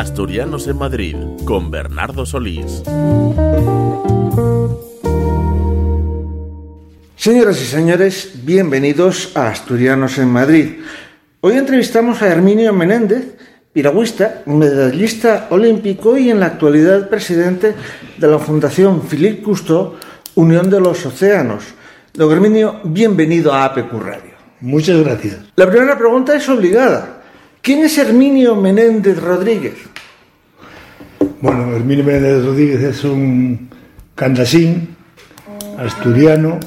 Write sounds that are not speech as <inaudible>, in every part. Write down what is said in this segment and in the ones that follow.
Asturianos en Madrid con Bernardo Solís. Señoras y señores, bienvenidos a Asturianos en Madrid. Hoy entrevistamos a Herminio Menéndez, piragüista, medallista olímpico y en la actualidad presidente de la Fundación Philippe Cousteau, Unión de los Océanos. Don Herminio, bienvenido a APQ Radio. Muchas gracias. La primera pregunta es obligada. ¿Quién es Herminio Menéndez Rodríguez? Bueno, Herminio Menéndez Rodríguez es un candasín asturiano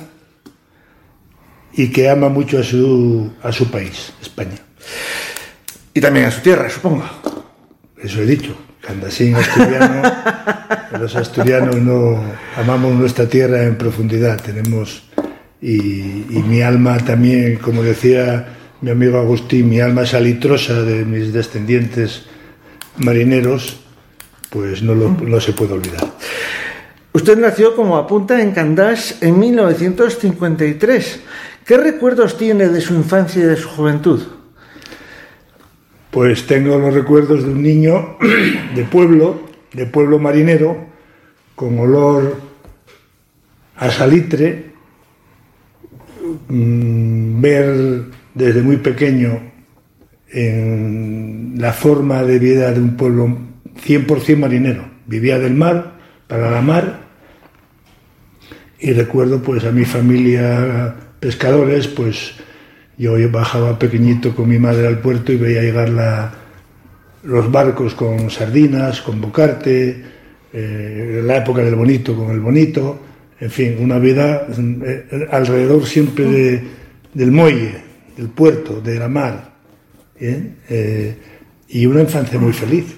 y que ama mucho a su, a su país, España. Y también a su tierra, supongo. Eso he dicho, candasín asturiano. <laughs> los asturianos no amamos nuestra tierra en profundidad. Tenemos y, y, mi alma también, como decía mi amigo Agustín, mi alma salitrosa de mis descendientes marineros, pues no, lo, no se puede olvidar. Usted nació como apunta en Candás en 1953. ¿Qué recuerdos tiene de su infancia y de su juventud? Pues tengo los recuerdos de un niño de pueblo, de pueblo marinero, con olor a salitre, mmm, ver desde muy pequeño en la forma de vida de un pueblo 100% marinero. Vivía del mar, para la mar, y recuerdo pues a mi familia pescadores, pues yo bajaba pequeñito con mi madre al puerto y veía llegar la, los barcos con sardinas, con bocarte, eh, la época del bonito con el bonito, en fin, una vida eh, alrededor siempre de, del muelle, del puerto, de la mar, ¿eh? Eh, y una infancia muy feliz.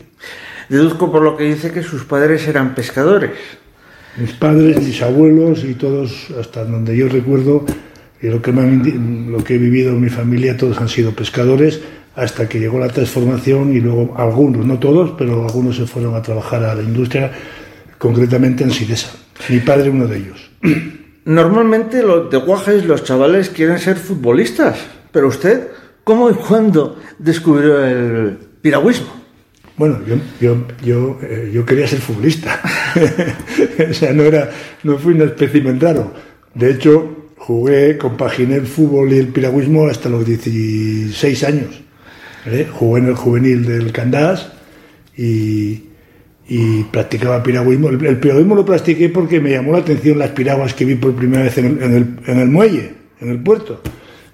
Deduzco por lo que dice que sus padres eran pescadores. Mis padres, mis abuelos y todos, hasta donde yo recuerdo, y lo que, me han, lo que he vivido en mi familia, todos han sido pescadores hasta que llegó la transformación y luego algunos, no todos, pero algunos se fueron a trabajar a la industria, concretamente en Sidesa. Mi padre uno de ellos. Normalmente los de Guajes, los chavales quieren ser futbolistas, pero usted, ¿cómo y cuándo descubrió el piragüismo? Bueno, yo, yo, yo, eh, yo quería ser futbolista. <laughs> o sea, no, era, no fui un espécimen raro. De hecho, jugué, compaginé el fútbol y el piragüismo hasta los 16 años. Jugué en el juvenil del Candás y, y practicaba piragüismo. El, piragüismo lo practiqué porque me llamó la atención las piraguas que vi por primera vez en el, en el muelle, en el puerto.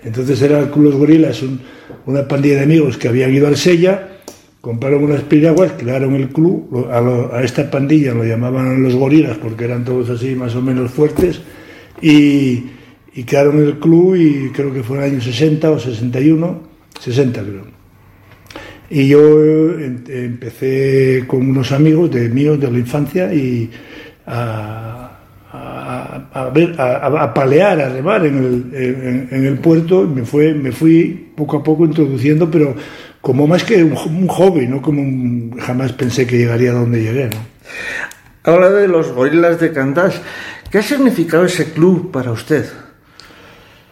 Entonces era Los Gorilas, un, una pandilla de amigos que habían ido al Sella, compraron unas piraguas, crearon el club, a, a, esta pandilla lo llamaban los gorilas porque eran todos así más o menos fuertes, y, y crearon el club y creo que fue en el año 60 o 61, 60 creo. Y yo empecé con unos amigos de míos de la infancia y a, a, ver, a, a, palear, a remar en el, en, en el puerto. Me, fue, me fui poco a poco introduciendo, pero como más que un, un hobby, no como un, jamás pensé que llegaría a donde llegué. ¿no? Habla de los gorilas de Candás. ¿Qué ha significado ese club para usted?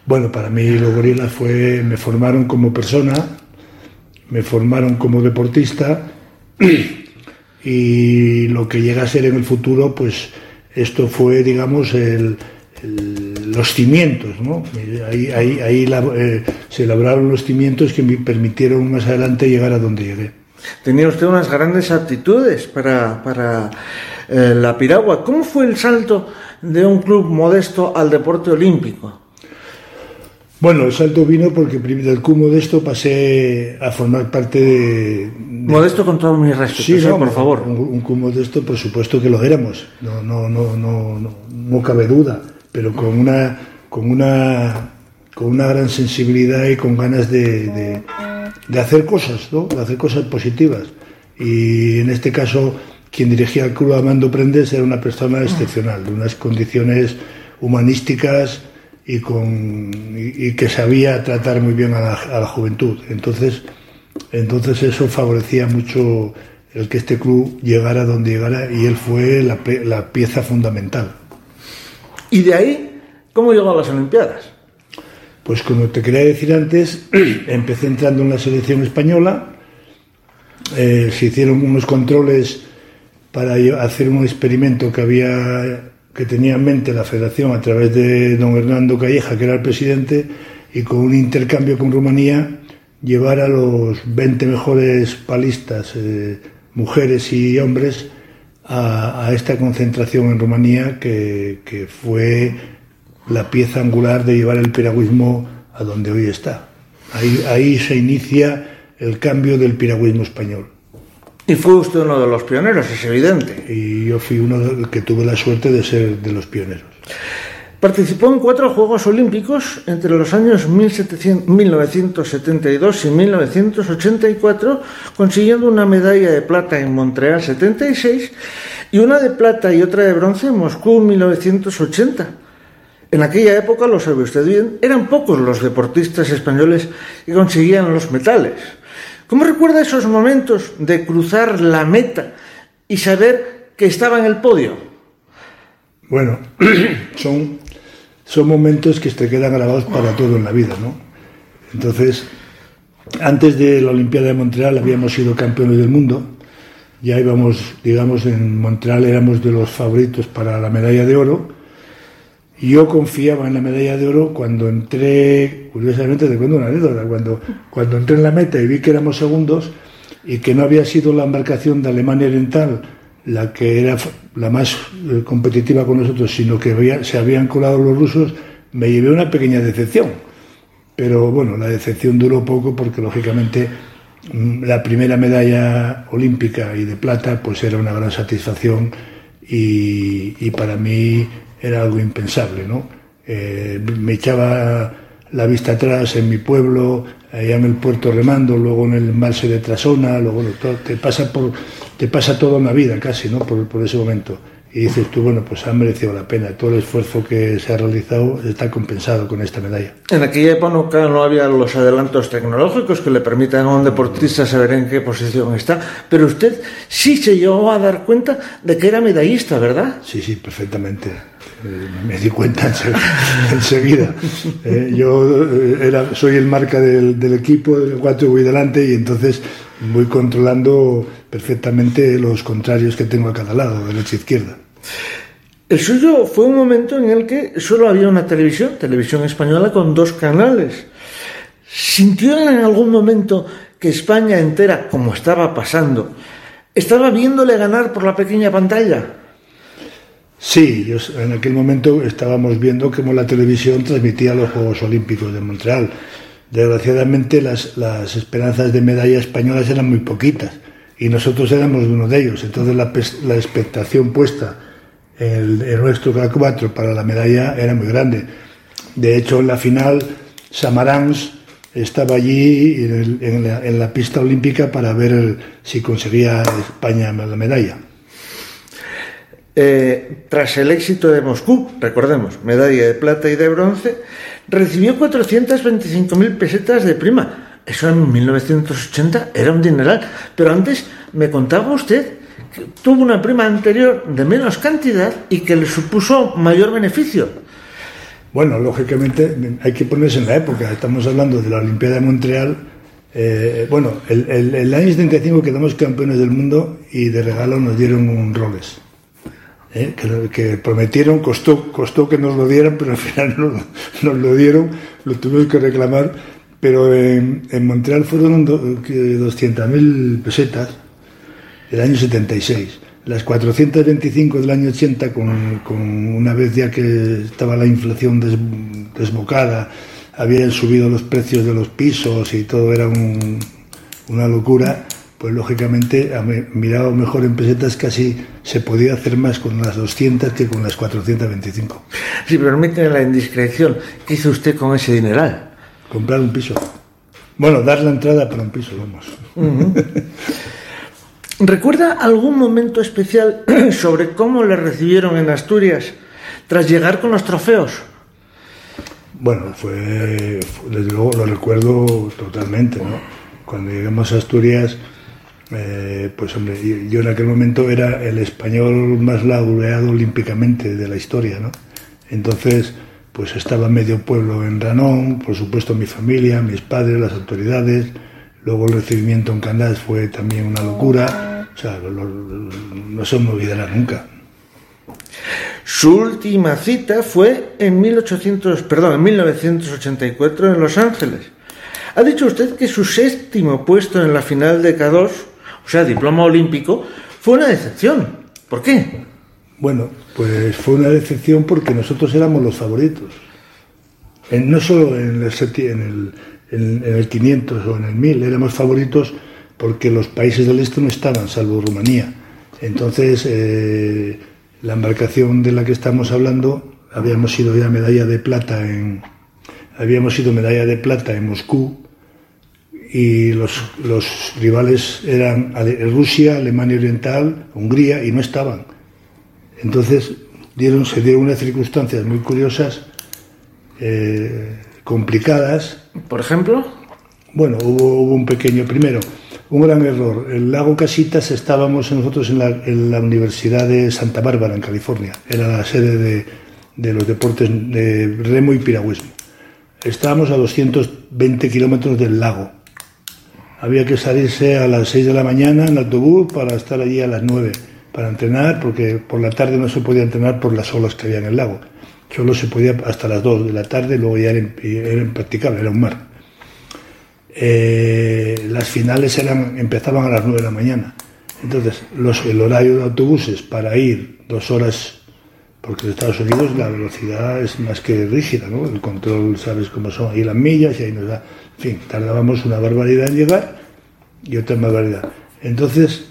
Bueno, para mí los gorilas fue, me formaron como persona, me formaron como deportista <clears throat> y lo que llega a ser en el futuro, pues esto fue, digamos, los cimientos, ¿no? Ahí, ahí, ahí eh, se elaboraron los cimientos que me permitieron más adelante llegar a donde llegué. Tenía usted unas grandes aptitudes para, para eh, la piragua. ¿Cómo fue el salto de un club modesto al deporte olímpico? Bueno, el salto vino porque del club modesto pasé a formar parte de... de... Modesto con todo mi respeto, sí, no, por favor. Un, un, club modesto, por supuesto que lo éramos, no, no, no, no, no, no cabe duda, pero con una, con una, con una gran sensibilidad y con ganas de, de, de hacer cosas, ¿no? de hacer cosas positivas. Y en este caso, quien dirigía el club Amando Prendes era una persona excepcional, de unas condiciones humanísticas y, con, y, y, que sabía tratar muy bien a la, a la, juventud. Entonces, entonces eso favorecía mucho el que este club llegara donde llegara y él fue la, la pieza fundamental. ¿Y de ahí cómo llegó a las Olimpiadas? Pues como te quería decir antes, <clears throat> empecé entrando en la selección española eh, se hicieron unos controles para hacer un experimento que había que tenía en mente la federación a través de don Hernando Calleja, que era el presidente, y con un intercambio con Rumanía llevar a los 20 mejores palistas, eh, mujeres y hombres, a, esta concentración en Rumanía que, fue la pieza angular de llevar el piragüismo a donde hoy está. Ahí se inicia el cambio del piragüismo español. Y fue usted uno de los pioneros, es evidente. Y yo fui uno que tuve la suerte de ser de los pioneros. Participó en cuatro Juegos Olímpicos entre los años 1972 y 1984, consiguiendo una medalla de plata en Montreal 76 y una de plata y otra de bronce en Moscú 1980. En aquella época, lo sabe usted bien, eran pocos los deportistas españoles que conseguían los metales. ¿Cómo recuerda esos momentos de cruzar la meta y saber que estaba en el podio? Bueno, <clears throat> son son momentos que te quedan grabados para todo en la vida, ¿no? Entonces, antes de la Olimpiada de Montreal habíamos sido campeones del mundo, ya íbamos, digamos, en Montreal éramos de los favoritos para la medalla de oro. Yo confiaba en la medalla de oro cuando entré, curiosamente te cuento una anécdota, cuando, cuando entré en la meta y vi que éramos segundos y que no había sido la embarcación de Alemania Oriental la que era la más eh, competitiva con nosotros, sino que se habían colado los rusos, me llevé una pequeña decepción. Pero bueno, la decepción duró poco porque lógicamente mm, la primera medalla olímpica y de plata pues era una gran satisfacción y, para mí era algo impensable, ¿no? Eh, me echaba la vista atrás en mi pueblo, allá en el puerto remando, luego en el embalse de Trasona, luego te pasa por te pasa toda una vida casi, ¿no? Por, por, ese momento. Y dices tú, bueno, pues ha merecido la pena. Todo el esfuerzo que se ha realizado está compensado con esta medalla. En aquella época no había los adelantos tecnológicos que le permitan a un deportista saber en qué posición está, pero usted sí se llegó a dar cuenta de que era medallista, ¿verdad? Sí, sí, perfectamente. Eh, me di cuenta <laughs> enseguida. Eh, yo eh, era, soy el marca del, del equipo, del cuatro voy delante y entonces voy controlando perfectamente los contrarios que tengo a cada lado, derecha e izquierda. El suyo fue un momento en el que solo había una televisión, televisión española con dos canales. ¿Sintió en algún momento que España entera, como estaba pasando, estaba viéndole ganar por la pequeña pantalla? Sí, en aquel momento estábamos viendo cómo la televisión transmitía los Juegos Olímpicos de Montreal. Desgraciadamente las, las esperanzas de medalla españolas eran muy poquitas y nosotros éramos uno de ellos. Entonces la, la expectación puesta en, nuestro K4 para la medalla era muy grande. De hecho, en la final, Samaranch estaba allí en la, pista olímpica para ver si conseguía España la medalla. Eh, tras el éxito de Moscú, recordemos, medalla de plata y de bronce, recibió 425.000 pesetas de prima eso en 1980 era un dineral. Pero antes me contaba usted que tuvo una prima anterior de menos cantidad y que le supuso mayor beneficio. Bueno, lógicamente hay que ponerse en la época. Estamos hablando de la Olimpiada de Montreal. Eh, bueno, el, el, año 75 quedamos campeones del mundo y de regalo nos dieron un Rolex. Eh, que, prometieron, costó, costó que nos lo dieran, pero al final <laughs> nos, nos lo dieron, lo tuvimos que reclamar. Pero en, Montreal fueron 200.000 pesetas el año 76. Las 425 del año 80, con, con una vez ya que estaba la inflación desbocada, habían subido los precios de los pisos y todo era una locura, pues lógicamente, mirado mejor en pesetas, casi se podía hacer más con las 200 que con las 425. Si permite la indiscreción, ¿qué hizo usted con ese dineral? Comprar un piso. Bueno, dar la entrada para un piso, vamos. ¿Recuerda algún momento especial <clears throat> sobre cómo le recibieron en Asturias tras llegar con los trofeos? Bueno, fue, desde luego lo recuerdo totalmente, ¿no? Cuando llegamos a Asturias, eh, pues hombre, yo en aquel momento era el español más laureado olímpicamente de la historia, ¿no? Entonces, pues estaba medio pueblo en Ranón, por supuesto mi familia, mis padres, las autoridades, Luego el recibimiento en Candás fue también una locura. O sea, no se me olvidará nunca. Su última cita fue en, 1800, perdón, en 1984 en Los Ángeles. Ha dicho usted que su séptimo puesto en la final de K2, o sea, diploma olímpico, fue una decepción. ¿Por qué? Bueno, pues fue una decepción porque nosotros éramos los favoritos. No solo en el, en, el, en, en el 500 o en el 1000, éramos favoritos porque los países del este no estaban, salvo Rumanía. Entonces, eh, la embarcación de la que estamos hablando, habíamos sido ya medalla de plata en, habíamos sido medalla de plata en Moscú y los, los rivales eran Rusia, Alemania Oriental, Hungría y no estaban. Entonces dieron, se dieron unas circunstancias muy curiosas, eh, complicadas. ¿Por ejemplo? Bueno, hubo, hubo, un pequeño, primero, un gran error. El lago Casitas estábamos nosotros en la, en la Universidad de Santa Bárbara, en California. Era la sede de, de los deportes de remo y piragüismo. Estábamos a 220 kilómetros del lago. Había que salirse a las 6 de la mañana en autobús para estar allí a las 9 para entrenar, porque por la tarde no se podía entrenar por las olas que había en el lago. Solo se podía hasta las 2 de la tarde, luego ya era, era impracticable, era un mar. Eh, las finales eran, empezaban a las 9 de la mañana. Entonces, los, el horario de autobuses para ir dos horas porque en Estados Unidos la velocidad es más que rígida, ¿no? El control, sabes cómo son ahí las millas y ahí nos da. En fin, tardábamos una barbaridad en llegar y otra barbaridad. Entonces,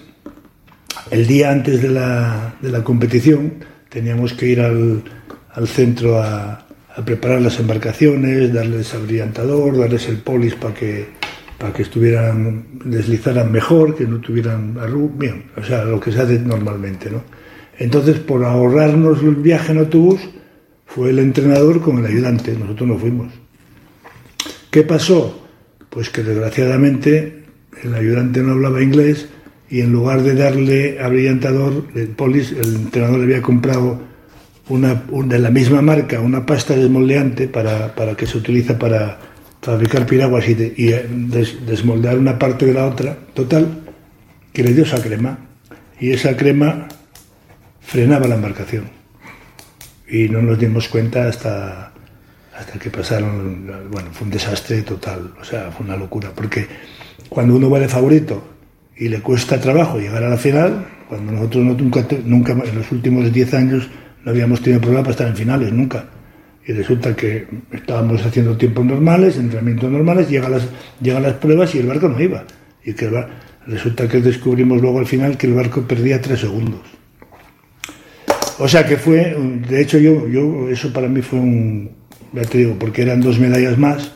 el día antes de la, de la competición teníamos que ir al, al centro a, preparar las embarcaciones, darles abrillantador, darles el polis para que, que estuvieran, deslizaran mejor, que no tuvieran arru bien, o sea, lo que se hace normalmente, ¿no? Entonces, por ahorrarnos el viaje en autobús, fue el entrenador con el ayudante, nosotros no fuimos. ¿Qué pasó? Pues que desgraciadamente el ayudante no hablaba inglés y en lugar de darle abrillantador, el polis, el entrenador le había comprado una, de la misma marca una pasta desmoldeante para, para que se utiliza para fabricar piraguas y, de, y des, desmoldear una parte de la otra, total, que le dio esa crema. Y esa crema frenaba la embarcación. Y no nos dimos cuenta hasta, hasta que pasaron, bueno, fue un desastre total, o sea, fue una locura, porque cuando uno va de favorito y le cuesta trabajo llegar a la final, cuando nosotros no, nunca, nunca, en los últimos 10 años no habíamos tenido problema para estar en finales, nunca. Y resulta que estábamos haciendo tiempos normales, entrenamientos normales, llegan las, llegan las pruebas y el barco no iba. Y que el, resulta que descubrimos luego al final que el barco perdía tres segundos. O sea que fue, de hecho yo, yo eso para mí fue un, ya te digo, porque eran dos medallas más,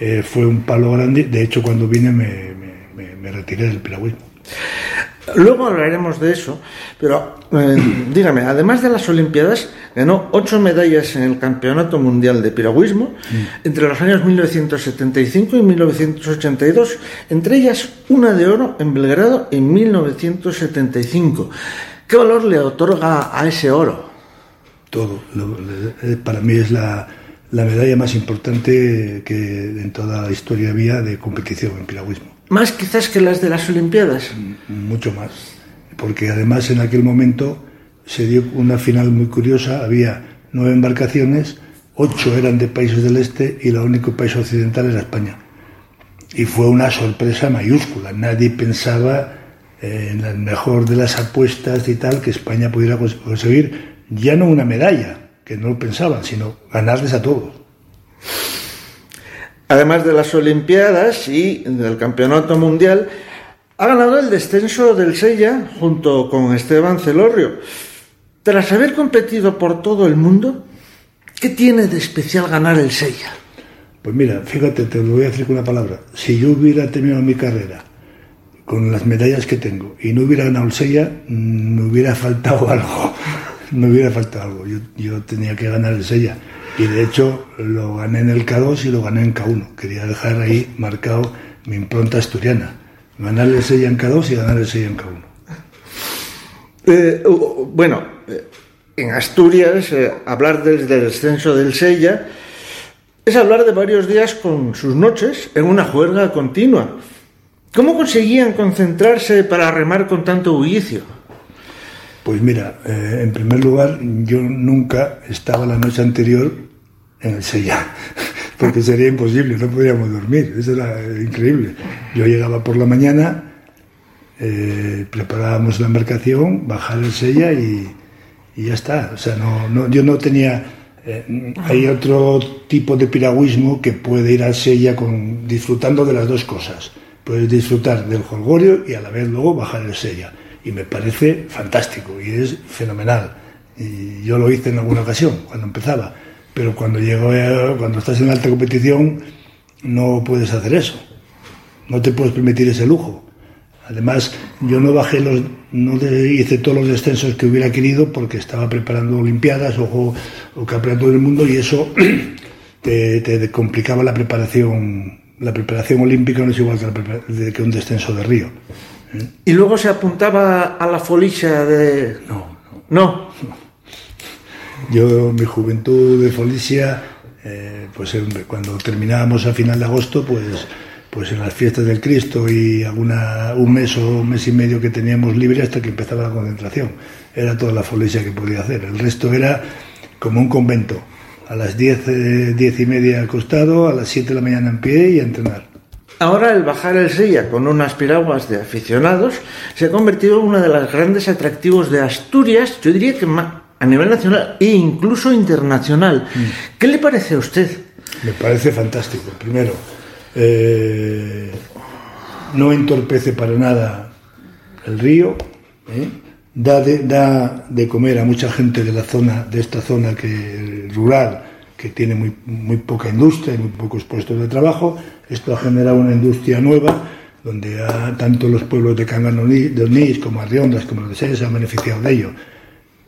eh, fue un palo grande, de hecho cuando vine me, me, me retiré del piragüismo. Luego hablaremos de eso, pero eh, dígame, además de las Olimpiadas, ganó ocho medallas en el Campeonato Mundial de Piragüismo mm. entre los años 1975 y 1982, entre ellas una de oro en Belgrado en 1975. ¿Qué valor le otorga a ese oro? Todo. Para mí es la, la medalla más importante que en toda la historia había de competición en piragüismo. ¿Más quizás que las de las Olimpiadas? Mucho más. Porque además en aquel momento se dio una final muy curiosa. Había nueve embarcaciones, ocho eran de países del este y el único país occidental era España. Y fue una sorpresa mayúscula. Nadie pensaba en la mejor de las apuestas y tal, que España pudiera conseguir ya no una medalla, que no lo pensaban, sino ganarles a todos. Además de las Olimpiadas y del Campeonato Mundial, ha ganado el descenso del Sella junto con Esteban Celorrio. Tras haber competido por todo el mundo, ¿qué tiene de especial ganar el Sella? Pues mira, fíjate, te lo voy a decir con una palabra. Si yo hubiera terminado mi carrera con las medallas que tengo y no hubiera ganado el Sella, me hubiera faltado <laughs> algo. Me hubiera faltado algo. Yo, yo, tenía que ganar el Sella. Y de hecho lo gané en el K2 y lo gané en K1. Quería dejar ahí marcado mi impronta asturiana. Ganar el Sella en K2 y ganar el Sella en K1. Eh, bueno, en Asturias, eh, hablar del, del descenso del Sella es hablar de varios días con sus noches en una juerga continua. ¿Cómo conseguían concentrarse para remar con tanto bullicio? Pues mira, eh, en primer lugar, yo nunca estaba la noche anterior en el Sella, <laughs> porque sería imposible, no podíamos dormir, eso era increíble. Yo llegaba por la mañana, eh, preparábamos la embarcación, bajar el Sella y, ya está. O sea, no, yo no tenía... Eh, hay otro tipo de piragüismo que puede ir al Sella con, disfrutando de las dos cosas. Puedes disfrutar del jolgorio y a la vez luego bajar el Sella. Y me parece fantástico y es fenomenal. Y yo lo hice en alguna ocasión, cuando empezaba. Pero cuando, llego, cuando estás en alta competición no puedes hacer eso. No te puedes permitir ese lujo. Además, yo no bajé los, no hice todos los descensos que hubiera querido porque estaba preparando Olimpiadas o, o Campeonato del Mundo y eso <clears throat> te, complicaba la preparación. La preparación olímpica no es igual que, que un descenso de río. ¿Y luego se apuntaba a la folicia de.? No. No. Yo, mi juventud de folicia, eh, pues cuando terminábamos a final de agosto, pues pues en las fiestas del Cristo y alguna, un mes o un mes y medio que teníamos libre hasta que empezaba la concentración. Era toda la folesia que podía hacer. El resto era como un convento. A las diez, eh, diez y media acostado, a las siete de la mañana en pie y a entrenar. Ahora el bajar el Sella con unas piraguas de aficionados se ha convertido en uno de los grandes atractivos de Asturias, yo diría que a nivel nacional e incluso internacional. Mm. ¿Qué le parece a usted? Me parece fantástico. Primero, eh, no entorpece para nada el río, ¿eh? da, de, da, de, comer a mucha gente de la zona, de esta zona que, rural, que tiene muy, muy poca industria y muy pocos puestos de trabajo. Esto ha generado una industria nueva donde tanto los pueblos de Canganonís, de Onís, como Arriondas, como los de se han beneficiado de ello.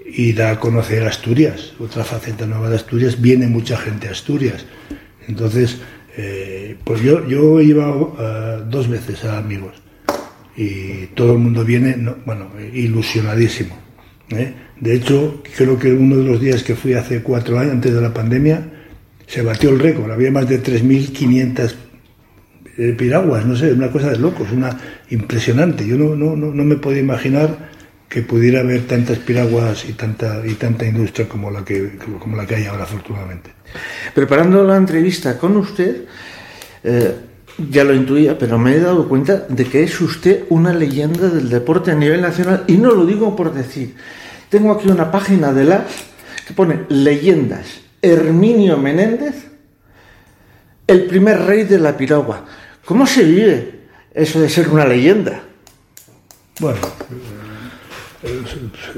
Y da a conocer Asturias, otra faceta nueva de Asturias, viene mucha gente a Asturias. Entonces, eh, pues yo, yo iba uh, dos veces a Amigos y todo el mundo viene, no, bueno, ilusionadísimo. ¿eh? De hecho, creo que uno de los días que fui hace cuatro años, antes de la pandemia, se batió el récord. Había más de 3.500 eh, piraguas, no sé, una cosa de locos, una impresionante. Yo no, no, no, no me podía imaginar que pudiera haber tantas piraguas y tanta y tanta industria como la que como la que hay ahora afortunadamente. Preparando la entrevista con usted, eh, ya lo intuía, pero me he dado cuenta de que es usted una leyenda del deporte a nivel nacional y no lo digo por decir. Tengo aquí una página de la que pone leyendas. Herminio Menéndez, el primer rey de la piragua. ¿Cómo se vive eso de ser una leyenda? Bueno,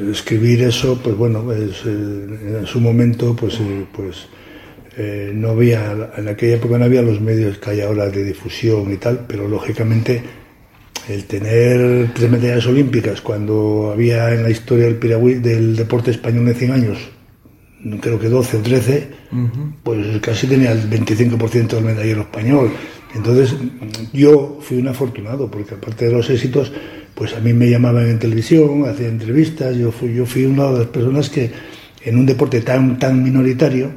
escribir eso, pues bueno, pues, en su momento, pues, eh, pues eh, no había, en aquella época no había los medios que hay ahora de difusión y tal, pero lógicamente el tener tres medallas olímpicas cuando había en la historia del piragüí del deporte español de 100 años, creo que 12 o 13, pues casi tenía el 25% del medallero español. Entonces yo fui un afortunado, porque aparte de los éxitos, pues a mí me llamaban en televisión, hacía entrevistas, yo fui, yo fui una de las personas que en un deporte tan, tan minoritario,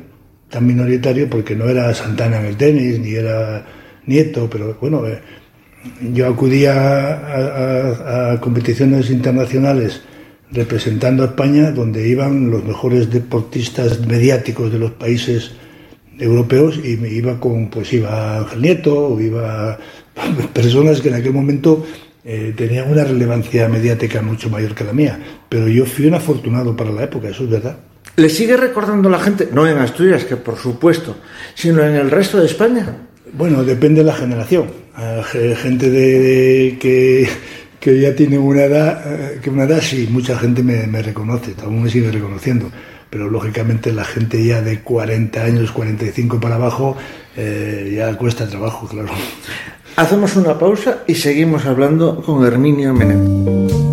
tan minoritario porque no era Santana en el tenis, ni era Nieto, pero bueno, eh, yo acudía a, competiciones internacionales representando a España donde iban los mejores deportistas mediáticos de los países europeos y me iba con, pues iba Ángel Nieto o iba <laughs> personas que en aquel momento eh, tenían una relevancia mediática mucho mayor que la mía, pero yo fui un afortunado para la época, eso es verdad. ¿Le sigue recordando la gente, no en Asturias, que por supuesto, sino en el resto de España? Bueno, depende de la generación. gente de, que, que, ya tiene una edad, eh, que una edad sí, mucha gente me, me reconoce, aún me sigue reconociendo pero lógicamente la gente ya de 40 años, 45 para abajo, eh, ya cuesta trabajo, claro. Hacemos una pausa y seguimos hablando con Herminio Menem.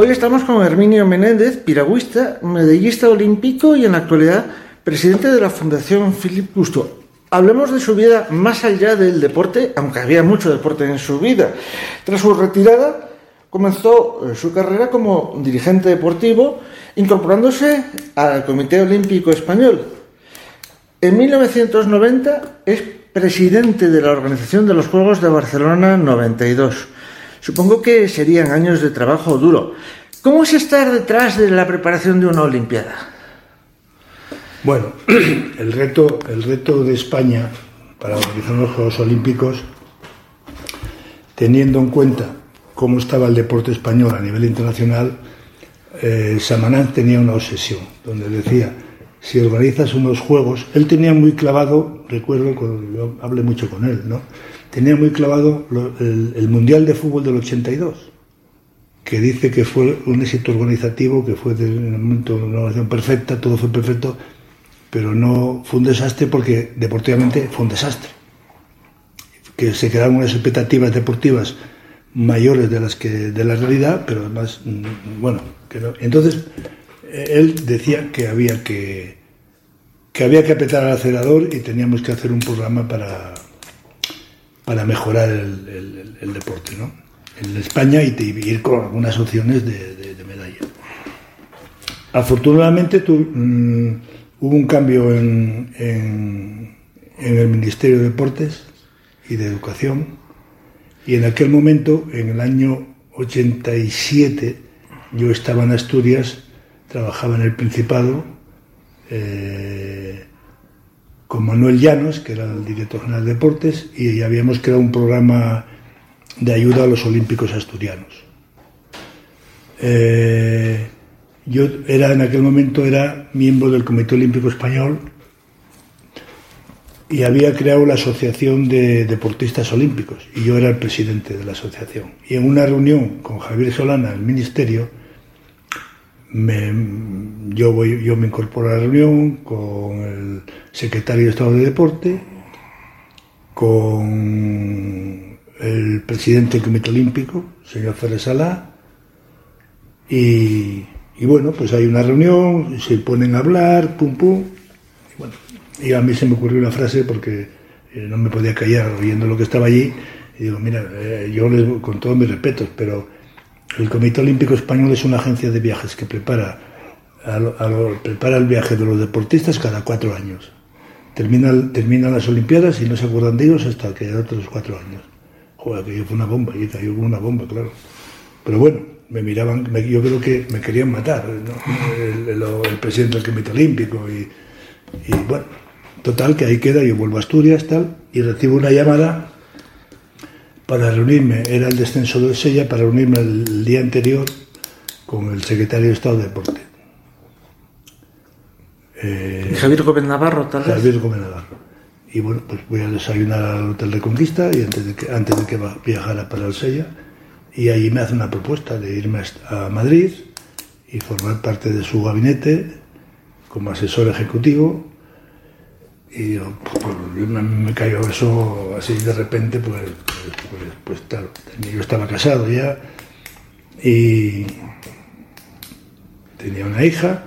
Hoy estamos con Herminio Menéndez, piragüista, medallista olímpico y en la actualidad presidente de la Fundación Philip Gusto. Hablemos de su vida más allá del deporte, aunque había mucho deporte en su vida. Tras su retirada, comenzó eh, su carrera como dirigente deportivo, incorporándose al Comité Olímpico Español. En 1990 es presidente de la organización de los Juegos de Barcelona 92 Supongo que serían años de trabajo duro. ¿Cómo es estar detrás de la preparación de una Olimpiada? Bueno, <clears throat> el reto, el reto de España para organizar los Juegos Olímpicos, teniendo en cuenta cómo estaba el deporte español a nivel internacional, eh, tenía una obsesión, donde decía, si organizas unos juegos, él tenía muy clavado, recuerdo, yo hablé mucho con él, ¿no? Tenía muy clavado el, Mundial de Fútbol del 82, que dice que fue un éxito organizativo, que fue de, en momento una organización perfecta, todo fue perfecto, pero no fue un desastre porque deportivamente fue un desastre. Que se quedaron unas expectativas deportivas mayores de las que de la realidad, pero además, mm, bueno, que entonces él decía que había que que había que apretar al acelerador y teníamos que hacer un programa para para mejorar el, deporte ¿no? en España y, ir con algunas opciones de, medalla. Afortunadamente mm, hubo un cambio en, el Ministerio de Deportes y de Educación y en aquel momento, en el año 87, yo estaba en Asturias, trabajaba en el Principado. Eh, con Manuel Llanos, que era el director general de deportes, y habíamos creado un programa de ayuda a los olímpicos asturianos. Eh, yo era en aquel momento era miembro del Comité Olímpico Español y había creado la Asociación de Deportistas Olímpicos y yo era el presidente de la asociación. Y en una reunión con Javier Solana, el ministerio, me, yo, voy, yo me incorporo a la reunión con el secretario de Estado de Deporte, con el presidente del Comité Olímpico, señor Ferrer Salá, y, bueno, pues hay una reunión, se ponen a hablar, pum pum, y bueno, y a mí se me ocurrió una frase porque eh, no me podía callar oyendo lo que estaba allí, y digo, mira, eh, yo les, con todos mis respetos, pero el Comité Olímpico Español es una agencia de viajes que prepara, prepara el viaje de los deportistas cada cuatro años. Terminan, terminan las Olimpiadas y no se acuerdan de ellos hasta que otros cuatro años. Joder, que yo fue una bomba, y cayó como una bomba, claro. Pero bueno, me miraban, yo creo que me querían matar, el, presidente del Comité Olímpico y, y bueno, total que ahí queda, yo vuelvo a Asturias tal y recibo una llamada para reunirme, era el descenso del Sella, para reunirme el día anterior con el secretario de Estado de Deporte. Eh, Javier Gómez Navarro, tal vez. Javier Gómez Navarro. Y bueno, pues voy a desayunar al Hotel de Conquista y antes de que, antes de que viajara para el Sella, y allí me hace una propuesta de irme a Madrid y formar parte de su gabinete como asesor ejecutivo y yo, pues, pues me, cayó eso así de repente, pues, pues, pues, claro, yo estaba casado ya y tenía una hija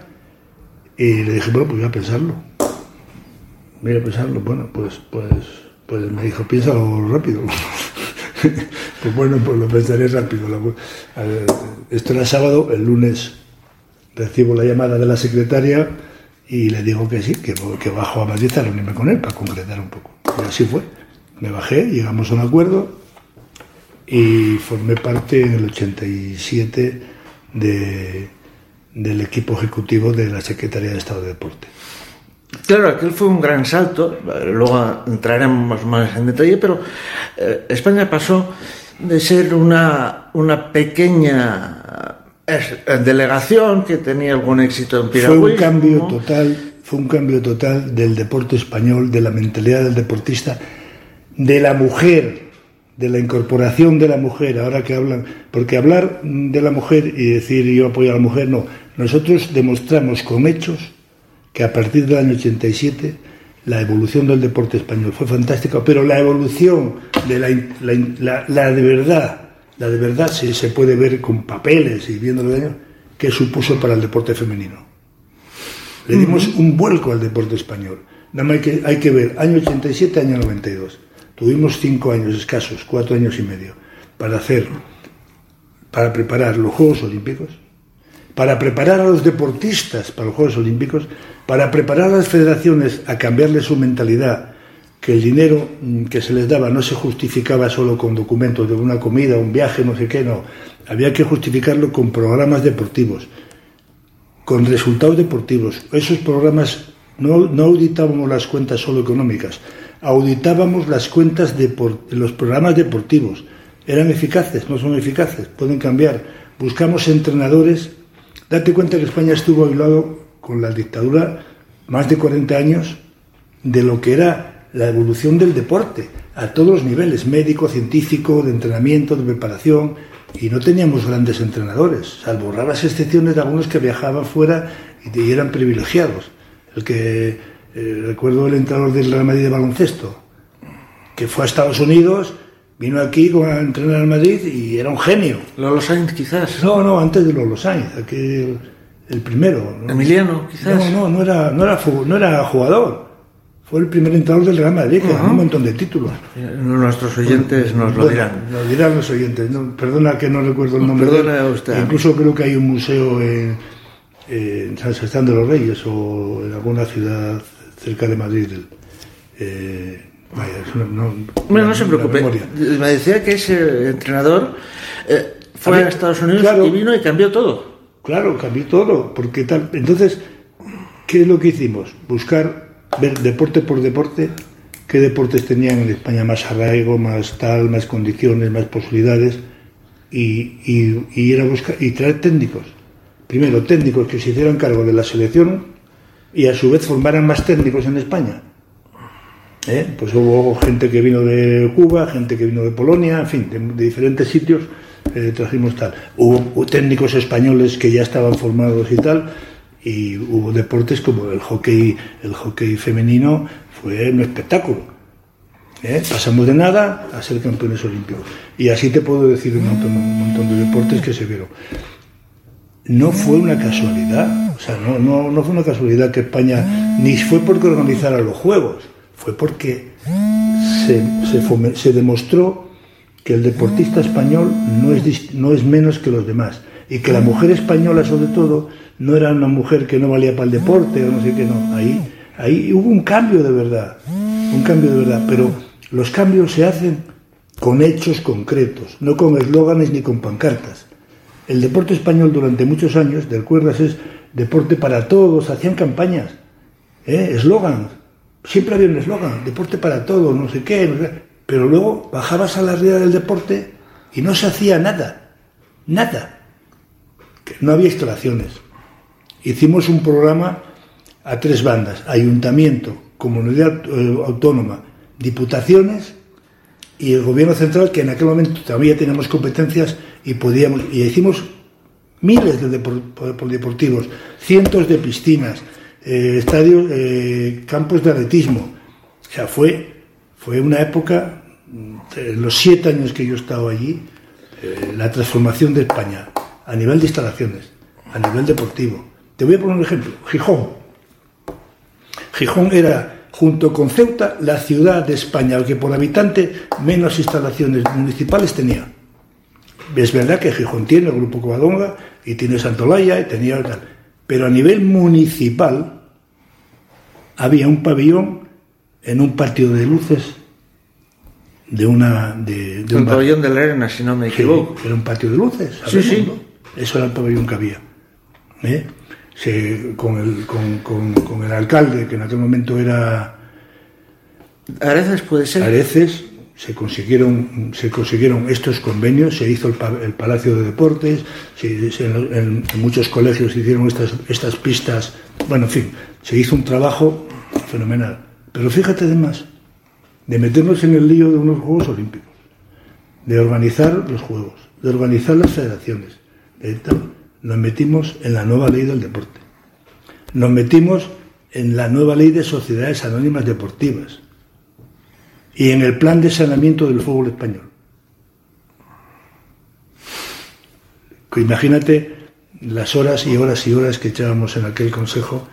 y le dije, bueno, pues voy a pensarlo. Voy a pensarlo, bueno, pues, pues, pues me dijo, piénsalo rápido. <laughs> pues bueno, pues lo pensaré rápido. Esto era sábado, el lunes recibo la llamada de la secretaria y le digo que sí, que, que bajo a Madrid a reunirme con él para concretar un poco. Y así fue. Me bajé, llegamos a un acuerdo y formé parte en el 87 de, del equipo ejecutivo de la Secretaría de Estado de Deporte. Claro, aquel fue un gran salto, luego entraremos más en detalle, pero eh, España pasó de ser una una pequeña eh, delegación que tenía algún éxito en piragüismo. Fue un cambio total, fue un cambio total del deporte español, de la mentalidad del deportista, de la mujer, de la incorporación de la mujer, ahora que hablan, porque hablar de la mujer y decir yo apoyo a la mujer, no, nosotros demostramos con hechos que a partir del año 87 la evolución del deporte español fue fantástica, pero la evolución de la, la, de verdad, la de verdad sí se puede ver con papeles y viéndolo de año, que supuso para el deporte femenino. Le dimos un vuelco al deporte español. Nada más hay que, hay que ver, año 87, año 92. Tuvimos cinco años escasos, cuatro años y medio, para hacer, para preparar los Juegos Olímpicos, para preparar a los deportistas para los Juegos Olímpicos, para preparar a las federaciones a cambiarle su mentalidad, que el dinero mm, que se les daba no se justificaba solo con documentos de una comida, un viaje, no sé qué, no. Había que justificarlo con programas deportivos, con resultados deportivos. Esos programas no, auditábamos las cuentas solo económicas, auditábamos las cuentas de los programas deportivos. Eran eficaces, no son eficaces, pueden cambiar. Buscamos entrenadores Date cuenta que España estuvo aislado con la dictadura más de 40 años de lo que era la evolución del deporte, a todos los niveles, médico, científico, de entrenamiento, de preparación, y no teníamos grandes entrenadores, salvo raras excepciones de algunos que viajaban fuera y eran privilegiados. El que eh, recuerdo el entrenador del Real Madrid de baloncesto, que fue a Estados Unidos Vino aquí a entrenar al Madrid y era un genio. Lolo Sainz, quizás. No, no, antes de Lolo Sainz, aquí el, primero. Emiliano, quizás. No, no, no era, no era, no era jugador. Fue el primer entrenador del Real Madrid, que ganó un montón de títulos. Nuestros oyentes nos lo dirán. Nos dirán los oyentes. perdona que no recuerdo el nombre. Perdona usted. Incluso creo que hay un museo en, en San Sebastián de los Reyes o en alguna ciudad cerca de Madrid. Eh, no, no, se preocupe. Me decía que ese entrenador eh, fue a, Estados Unidos y vino y cambió todo. Claro, cambió todo. Porque tal. Entonces, ¿qué es lo que hicimos? Buscar, ver deporte por deporte, qué deportes tenían en España más arraigo, más tal, más condiciones, más posibilidades, y, y, ir a buscar y traer técnicos. Primero, técnicos que se hicieran cargo de la selección y a su vez formaran más técnicos en España ¿eh? Pues hubo gente que vino de Cuba, gente que vino de Polonia, en fin, de, diferentes sitios eh, trajimos tal. Hubo, técnicos españoles que ya estaban formados y tal, y hubo deportes como el hockey, el hockey femenino fue un espectáculo. ¿eh? Pasamos de nada a ser campeones olímpicos. Y así te puedo decir un montón, un montón de deportes que se vieron. No fue una casualidad, o sea, no, no, no fue una casualidad que España, ni fue porque organizara los Juegos, fue porque se, se, demostró que el deportista español no es, no es menos que los demás y que la mujer española sobre todo no era una mujer que no valía para el deporte o no sé qué, no. Ahí, ahí hubo un cambio de verdad, un cambio de verdad, pero los cambios se hacen con hechos concretos, no con eslóganes ni con pancartas. El deporte español durante muchos años, de acuerdas, es deporte para todos, hacían campañas, ¿eh? eslóganes siempre había un eslogan, deporte para todos, no sé qué, pero luego bajabas a la realidad del deporte y no se hacía nada, nada. No había instalaciones. Hicimos un programa a tres bandas, ayuntamiento, comunidad eh, autónoma, diputaciones y el gobierno central, que en aquel momento todavía teníamos competencias y podíamos, y hicimos miles de deportivos, cientos de piscinas, eh, estadios, eh, campos de atletismo. O sea, fue, fue una época, en los siete años que yo he estado allí, la transformación de España a nivel de instalaciones, a nivel deportivo. Te voy a poner un ejemplo. Gijón. Gijón era, junto con Ceuta, la ciudad de España que por habitante menos instalaciones municipales tenía. Es verdad que Gijón tiene el Grupo Covadonga y tiene Santolaya y tenía tal pero a nivel municipal había un pabellón en un patio de luces de una de, un, pabellón de la arena si no me equivoco era un patio de luces sí sí eso era el pabellón que había ¿eh? con, el, con, el alcalde que en aquel momento era Areces puede ser Areces se consiguieron, se consiguieron estos convenios, se hizo el, Palacio de Deportes, en, muchos colegios se hicieron estas, estas pistas, bueno, en fin, se hizo un trabajo fenomenal. Pero fíjate además, de meternos en el lío de unos Juegos Olímpicos, de organizar los Juegos, de organizar las federaciones, nos metimos en la nueva ley del deporte, nos metimos en la nueva ley de sociedades anónimas deportivas, y en el plan de saneamiento del fútbol español. Imagínate las horas y horas y horas que echábamos en aquel consejo,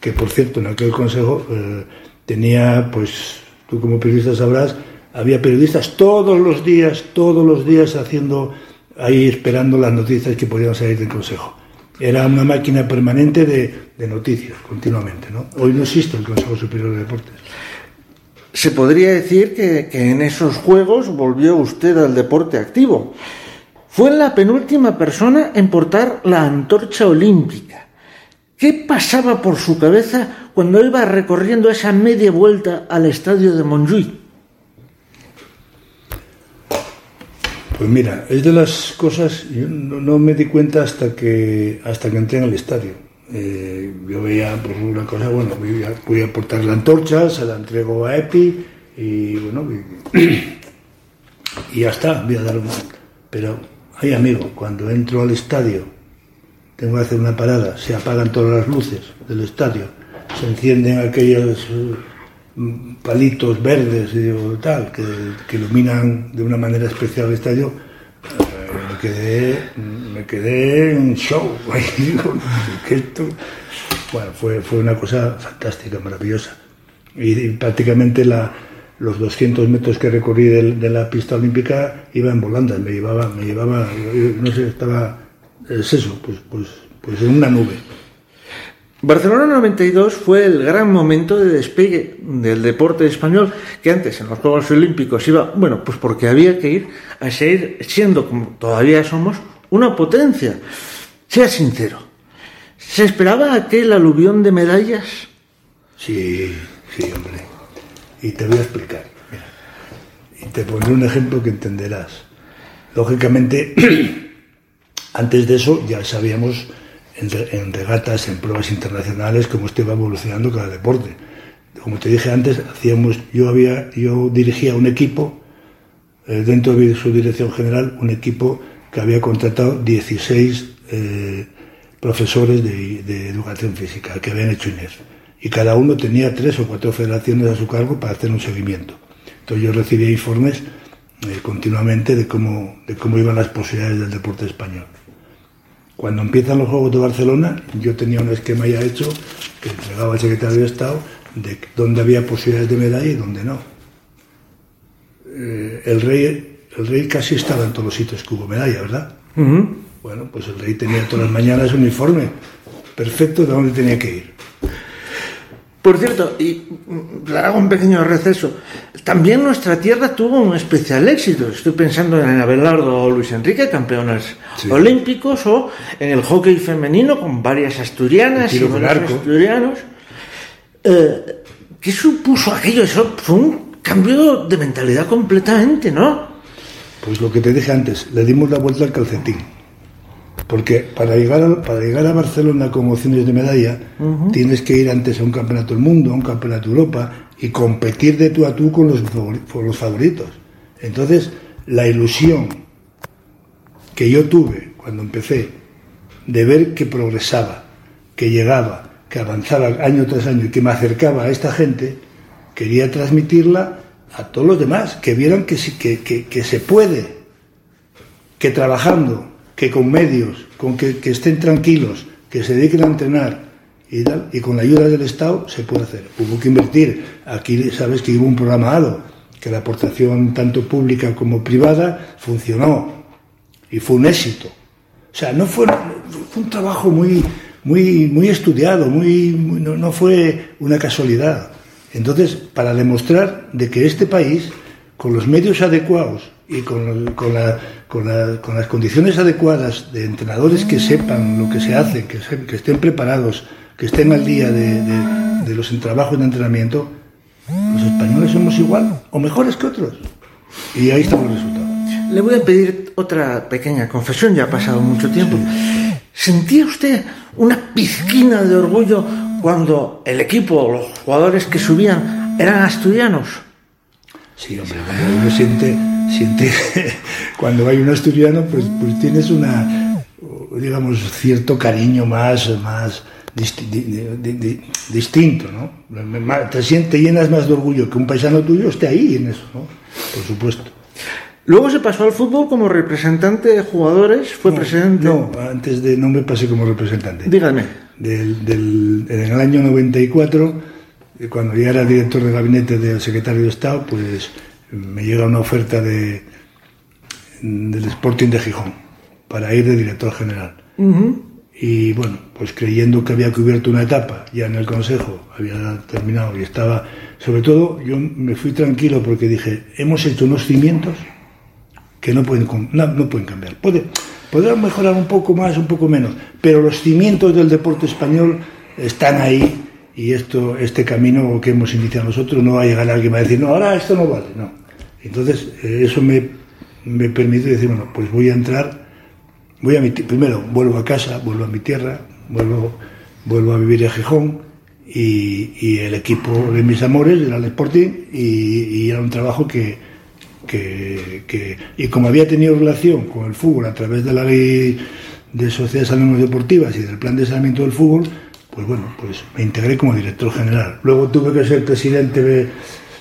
que por cierto en aquel consejo eh, tenía, pues tú como periodista sabrás, había periodistas todos los días, todos los días haciendo ahí esperando las noticias que podían salir del consejo. Era una máquina permanente de, noticias continuamente. ¿no? Hoy no existe el Consejo Superior de Deportes. Se podría decir que, en esos Juegos volvió usted al deporte activo. Fue la penúltima persona en portar la antorcha olímpica. ¿Qué pasaba por su cabeza cuando iba recorriendo esa media vuelta al estadio de Montjuic? Pues mira, es de las cosas, yo no, me di cuenta hasta que, hasta que entré en el estadio. Eh, yo veía por una cosa, bueno, voy a, portar la antorcha, se la entrego a Epi y bueno, y, ya está, voy a dar un... Pero, ay amigo, cuando entro al estadio, tengo que hacer una parada, se apagan todas las luces del estadio, se encienden aquellos mm, palitos verdes y tal, que, que iluminan de una manera especial el estadio, me quedé, me quedé en show. <laughs> bueno, fue, fue una cosa fantástica, maravillosa. Y, prácticamente la, los 200 metros que recorrí de, la pista olímpica iba en volandas, me llevaba, me llevaba, no sé, estaba, es eso, pues, pues, pues en una nube. Barcelona 92 fue el gran momento de despegue del deporte español que antes en los Juegos Olímpicos iba, bueno, pues porque había que ir a seguir siendo, como todavía somos, una potencia. Sea sincero, ¿se esperaba aquel aluvión de medallas? Sí, sí, hombre. Y te voy a explicar. Y te pondré un ejemplo que entenderás. Lógicamente, <clears throat> antes de eso ya sabíamos en, regatas, en pruebas internacionales, cómo esto iba evolucionando cada deporte. Como te dije antes, hacíamos, yo, había, yo dirigía un equipo, eh, dentro de su dirección general, un equipo que había contratado 16 eh, profesores de, educación física que habían hecho INEF. Y cada uno tenía tres o cuatro federaciones a su cargo para hacer un seguimiento. Entonces yo recibía informes eh, continuamente de cómo, de cómo iban las posibilidades del deporte español. Cuando empiezan los Juegos de Barcelona, yo tenía un esquema ya hecho que entregaba al secretario de Estado de dónde había posibilidades de medalla y dónde no. Eh, el, rey, el rey casi estaba en todos los sitios que hubo medalla, ¿verdad? Bueno, pues el rey tenía todas las mañanas un informe perfecto de dónde tenía que ir. Por cierto, y mm, hago un pequeño receso, también nuestra tierra tuvo un especial éxito. Estoy pensando en Abelardo o Luis Enrique, campeones olímpicos, o en el hockey femenino con varias asturianas y varios asturianos. Eh, ¿Qué supuso aquello? Eso fue un cambio de mentalidad completamente, ¿no? Pues lo que te dije antes, le dimos la vuelta al calcetín. Porque para llegar a, para llegar a Barcelona con opciones de medalla, tienes que ir antes a un campeonato del mundo, a un campeonato de Europa y competir de tú a tú con los, con los favoritos. Entonces, la ilusión que yo tuve cuando empecé de ver que progresaba, que llegaba, que avanzaba año tras año y que me acercaba a esta gente, quería transmitirla a todos los demás, que vieran que, que, que, que se puede, que trabajando, que con medios, con que, estén tranquilos, que se dediquen a entrenar y, tal, y con la ayuda del Estado se puede hacer. Hubo que invertir. Aquí sabes que hubo un programa ADO, que la aportación tanto pública como privada funcionó y fue un éxito. O sea, no fue, un trabajo muy, muy, muy estudiado, muy, no, no fue una casualidad. Entonces, para demostrar de que este país, con los medios adecuados y con, con, la, con, las condiciones adecuadas de entrenadores que sepan lo que se hace, que, que estén preparados, que estén al día de, de, los trabajos de entrenamiento, los españoles somos igual o mejores que otros. Y ahí estamos el resultado. Le voy a pedir otra pequeña confesión, ya ha pasado mucho tiempo. ¿Sentía usted una pizquina de orgullo cuando el equipo, los jugadores que subían, eran asturianos? Sí, hombre, cuando uno siente, siente <laughs> cuando hay un asturiano, pues, pues tienes una, digamos, cierto cariño más, más disti- di- di- di- distinto, ¿no? Te, sientes, te llenas más de orgullo que un paisano tuyo esté ahí en eso, ¿no? Por supuesto. Luego se pasó al fútbol como representante de jugadores, fue presidente. No, antes de no me pasé como representante. Dígame. Del, del- en el año 94, eh, cuando ya era director de gabinete del secretario de Estado, pues me llega una oferta de, del Sporting de Gijón para ir de director general. Y bueno, pues creyendo que había cubierto una etapa ya en el Consejo, había terminado y estaba, sobre todo yo me fui tranquilo porque dije, hemos hecho unos cimientos que no pueden, no pueden cambiar. Puede, podrán mejorar un poco más, un poco menos, pero los cimientos del deporte español están ahí y esto, este camino que hemos iniciado nosotros no va a llegar alguien y va a decir, no, ahora esto no vale, no. Entonces, eh, eso me, me permite decir, bueno, pues voy a entrar, voy a mi, primero vuelvo a casa, vuelvo a mi tierra, vuelvo, vuelvo a vivir a Gijón y, y el equipo de mis amores era el Sporting y, y era un trabajo que, que, que- y como había tenido relación con el fútbol a través de la ley de sociedades anónimas deportivas y del plan de saneamiento del fútbol, pues bueno, pues me integré como director general. Luego tuve que ser presidente de,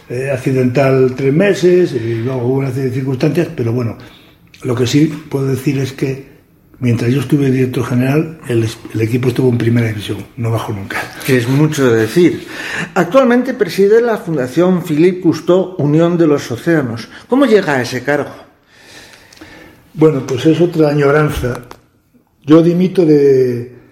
eh, accidental tres meses y luego hubo una serie de circunstancias, pero bueno, lo que sí puedo decir es que mientras yo estuve director general, el, el equipo estuvo en primera división, no bajó nunca. es mucho de decir. Actualmente preside la Fundación Philippe Cousteau Unión de los Océanos. ¿Cómo llega a ese cargo? Bueno, pues es otra añoranza. Yo dimito de,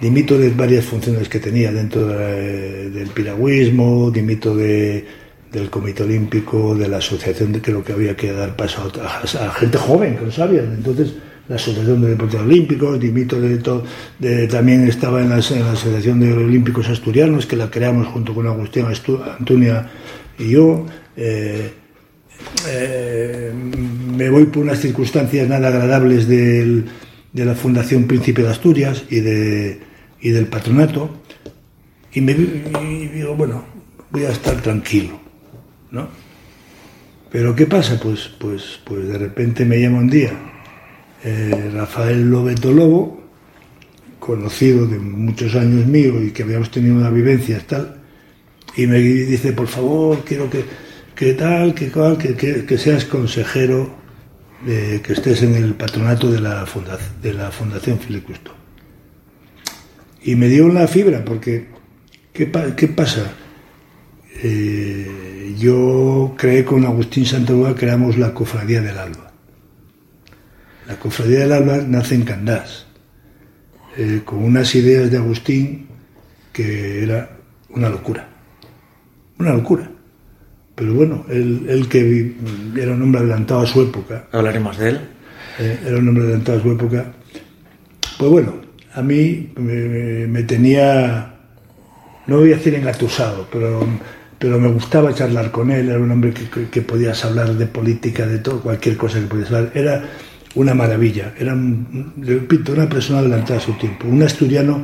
dimito de varias funciones que tenía dentro de- del piragüismo, dimito de, del Comité Olímpico, de la asociación de lo que había que dar paso a, gente joven que lo sabía. Entonces, la Asociación de Deportes Olímpicos, dimito de todo, también estaba en la, en la Asociación de Olímpicos Asturianos, que la creamos junto con Agustín Astu- Antunia y yo. eh, eh, me voy por unas circunstancias nada agradables del- de la Fundación Príncipe de Asturias y, de, y del patronato y me y digo, bueno, voy a estar tranquilo, ¿no? Pero ¿qué pasa? Pues, pues, pues de repente me llama un día eh, Rafael Lobeto Lobo, conocido de muchos años mío y que habíamos tenido una vivencia tal, y me dice, por favor, quiero que, que tal, que, que, que seas consejero, que estés en el patronato de la, funda, de la Fundación Filipe Cousteau. Y me dio la fibra, porque, ¿qué, qué pasa? Eh, yo creé con Agustín Santaluga, creamos la Cofradía del Alba. La Cofradía del Alba nace en Candás, eh, con unas ideas de Agustín que era una locura. Una locura. Pero bueno, él, él que vi- era un hombre adelantado a su época, Hablaremos de él. eh, era un hombre adelantado a su época, pues bueno, a mí me, me tenía, no voy a decir engatusado, pero, pero me gustaba charlar con él, era un hombre que, que- que podías hablar de política, de todo, cualquier cosa que podías hablar, era una maravilla, era, un, repito, una persona adelantada a su tiempo, un asturiano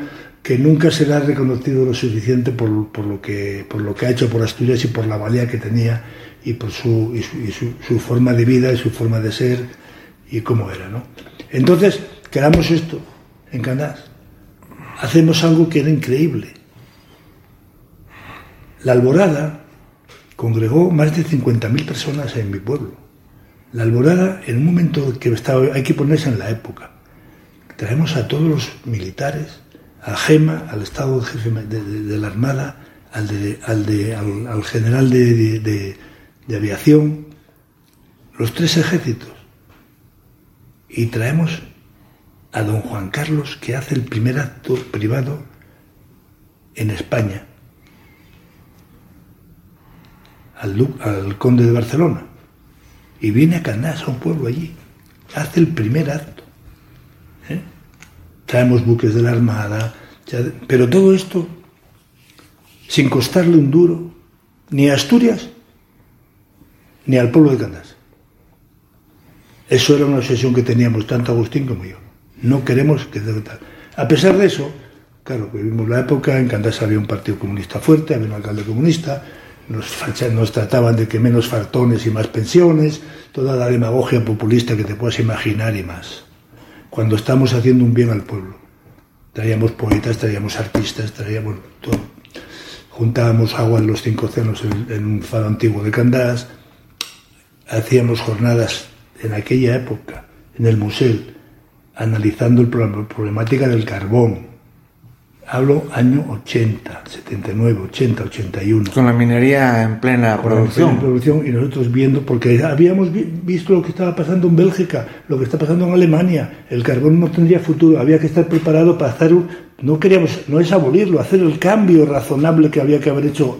que nunca será reconocido lo suficiente por, por lo que, por lo que ha hecho por Asturias y por la valía que tenía y por su, su, forma de vida y su forma de ser y cómo era, ¿no? Entonces, creamos esto en Canás. Hacemos algo que era increíble. La Alborada congregó más de 50.000 personas en mi pueblo. La Alborada, en un momento que estaba, hay que ponerse en la época. Traemos a todos los militares, a Gema, al Estado de, la Armada, al, al, al- al general de, aviación, los tres ejércitos. Y traemos a don Juan Carlos, que hace el primer acto privado en España, al, al conde de Barcelona. Y viene a Canás, a un pueblo allí. Hace el primer acto. Traemos buques de la Armada. Pero todo esto sin costarle un duro ni a Asturias ni al pueblo de Candás. Eso era una obsesión que teníamos tanto Agustín como yo. No queremos que... A pesar de eso, claro, vivimos la época, en Candás había un partido comunista fuerte, había un alcalde comunista, nos, nos trataban de que menos fartones y más pensiones, toda la demagogia populista que te puedas imaginar y más. Cuando estamos haciendo un bien al pueblo. Traíamos poetas, traíamos artistas, traíamos todo. Juntábamos agua en los cinco océanos en, un faro antiguo de Candás, hacíamos jornadas en aquella época en el museo analizando la problemática del carbón, Hablo año 80, 79, 80, 81. Con la minería en plena producción. En producción y nosotros viendo, porque habíamos visto lo que estaba pasando en Bélgica, lo que está pasando en Alemania. El carbón no tendría futuro, había que estar preparado para hacer. no queríamos, no es abolirlo, hacer el cambio razonable que había que haber hecho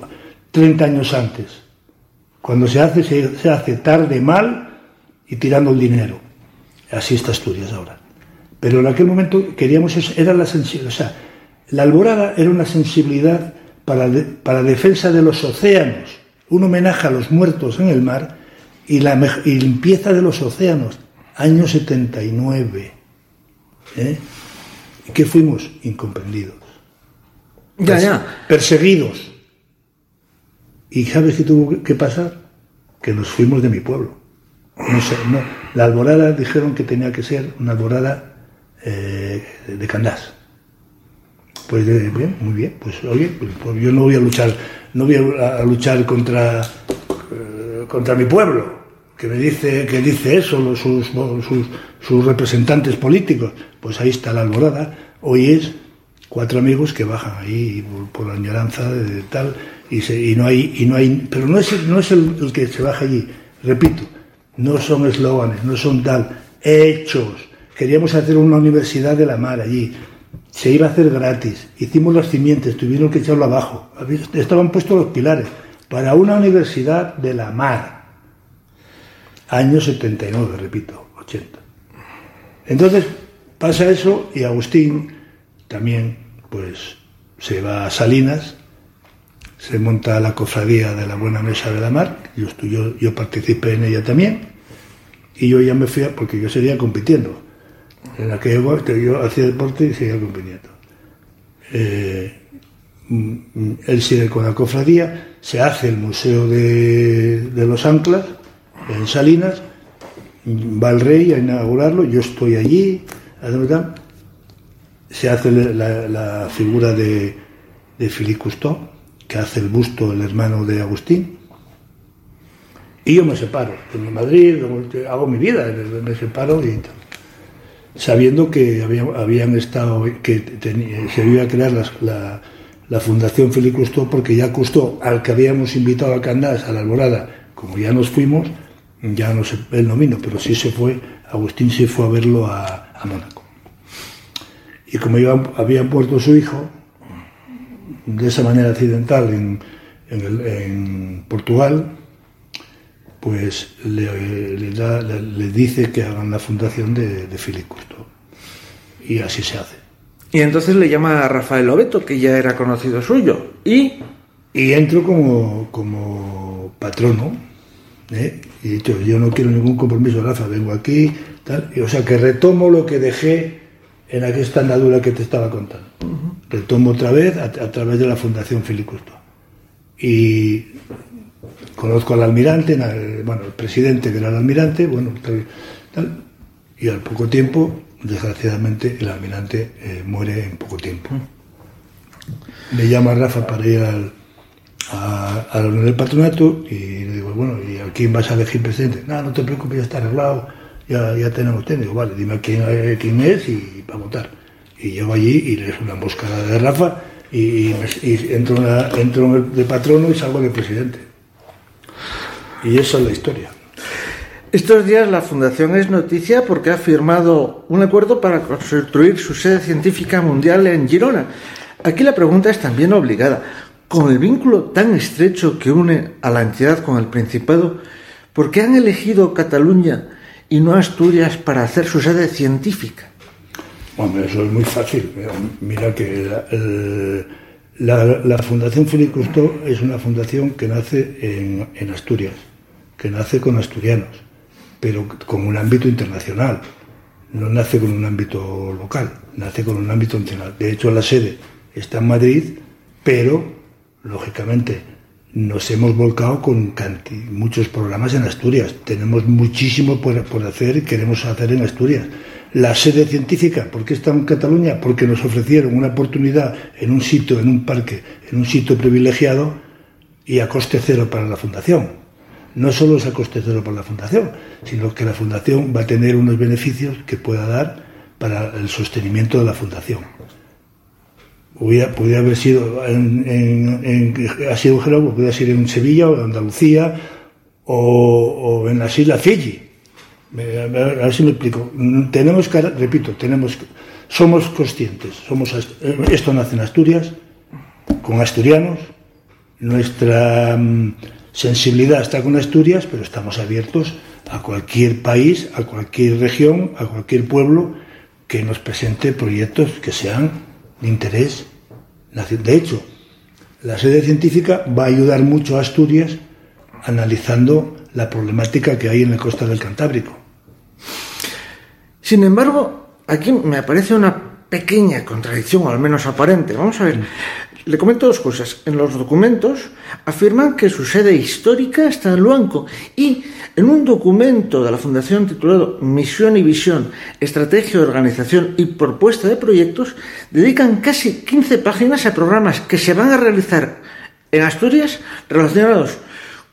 30 años antes. Cuando se hace, se, hace tarde, mal y tirando el dinero. Así está Asturias ahora. Pero en aquel momento queríamos eso, era la sensibilidad. O sea, la alborada era una sensibilidad para, para defensa de los océanos, un homenaje a los muertos en el mar y la limpieza de los océanos, año 79. ¿eh? ¿Y qué fuimos? Incomprendidos. Ya, ya. Perseguidos. ¿Y sabes qué tuvo que pasar? Que nos fuimos de mi pueblo. No sé, no. La alborada dijeron que tenía que ser una alborada eh, de Candás. Pues bien, muy bien, pues oye, pues, pues, yo no voy a luchar, no voy a, luchar contra, eh, contra mi pueblo, que me dice, que dice eso, sus, sus, representantes políticos. Pues ahí está la alborada. Hoy es cuatro amigos que bajan ahí por, la añoranza de, tal, y, y, no hay, y no hay, pero no es, no es el, que se baja allí, repito, no son eslóganes, no son tal, hechos. Queríamos hacer una universidad de la mar allí, se iba a hacer gratis. Hicimos los cimientos, tuvieron que echarlo abajo. Estaban puestos los pilares para una universidad de la mar. Año 79, repito, 80. Entonces pasa eso y Agustín también pues se va a Salinas, se monta la cofradía de la Buena Mesa de la Mar, yo, yo, yo participé en ella también, y yo ya me fui, porque yo sería compitiendo en aquella época yo hacía deporte y seguía compitiendo. Eh, mm, él sigue con la cofradía, se hace el Museo de, los Anclas en Salinas, va el rey a inaugurarlo, yo estoy allí, se hace la, figura de, de Philippe Cousteau, que hace el busto el hermano de Agustín, y yo me separo, en Madrid, hago mi vida, me separo y tal sabiendo que habían estado, que se iba a crear la, la, Fundación Félix Custó, porque ya Custó, al que habíamos invitado a Candás, a la Alborada, como ya nos fuimos, ya no se, él no pero sí se fue, Agustín se fue a verlo a, Mónaco. Y como iba, había muerto su hijo, de esa manera accidental en, en Portugal, pues le, da, le, dice que hagan la fundación de, de Custo Y así se hace. Y entonces le llama a Rafael Obeto, que ya era conocido suyo. Y, y entro como, como patrono. ¿eh? Y dicho, yo no quiero ningún compromiso, Rafa, vengo aquí. Tal. Y, o sea, que retomo lo que dejé en aquella andadura que te estaba contando. Retomo otra vez a, través de la Fundación Filicusto. Y conozco al almirante, bueno, el presidente que era el almirante, bueno, tal, y al poco tiempo, desgraciadamente, el almirante eh, muere en poco tiempo. Me llama Rafa para ir al, a, a la del patronato y le digo, bueno, ¿y a quién vas a elegir presidente? No, no te preocupes, ya está arreglado, ya, ya tenemos. Digo, vale, dime quién, quién es y para votar. Y llego allí y le una emboscada de Rafa y, entro, entro de patrono y salgo de presidente. Y esa es la historia. Estos días la Fundación es noticia porque ha firmado un acuerdo para construir su sede científica mundial en Girona. Aquí la pregunta es también obligada. Con el vínculo tan estrecho que une a la entidad con el Principado, ¿por qué han elegido Cataluña y no Asturias para hacer su sede científica? Hombre, eso es muy fácil. Mira que la, Fundación Félix es una fundación que nace en Asturias que nace con asturianos, pero con un ámbito internacional. No nace con un ámbito local, nace con un ámbito internacional. De hecho, la sede está en Madrid, pero, lógicamente, nos hemos volcado con muchos programas en Asturias. Tenemos muchísimo por, por, hacer y queremos hacer en Asturias. La sede científica, ¿por qué está en Cataluña? Porque nos ofrecieron una oportunidad en un sitio, en un parque, en un sitio privilegiado y a coste cero para la Fundación. No solo es a coste para la Fundación, sino que la Fundación va a tener unos beneficios que pueda dar para el sostenimiento de la Fundación. Hubiera, podría haber sido en, en, sido podría ser en Sevilla o en Andalucía o, en las Islas Fiji a ver si me explico. Tenemos que, repito, tenemos, somos conscientes, somos, esto nace en Asturias, con asturianos, nuestra mm, sensibilidad está con Asturias, pero estamos abiertos a cualquier país, a cualquier región, a cualquier pueblo que nos presente proyectos que sean de interés nacional. De hecho, la sede científica va a ayudar mucho a Asturias analizando la problemática que hay en la costa del Cantábrico. Sin embargo, aquí me aparece una pequeña contradicción, o al menos aparente. Vamos a ver, le comento dos cosas. En los documentos afirman que su sede histórica está en Luanco y en un documento de la Fundación titulado Misión y Visión, Estrategia, Organización y Propuesta de Proyectos, dedican casi 15 páginas a programas que se van a realizar en Asturias relacionados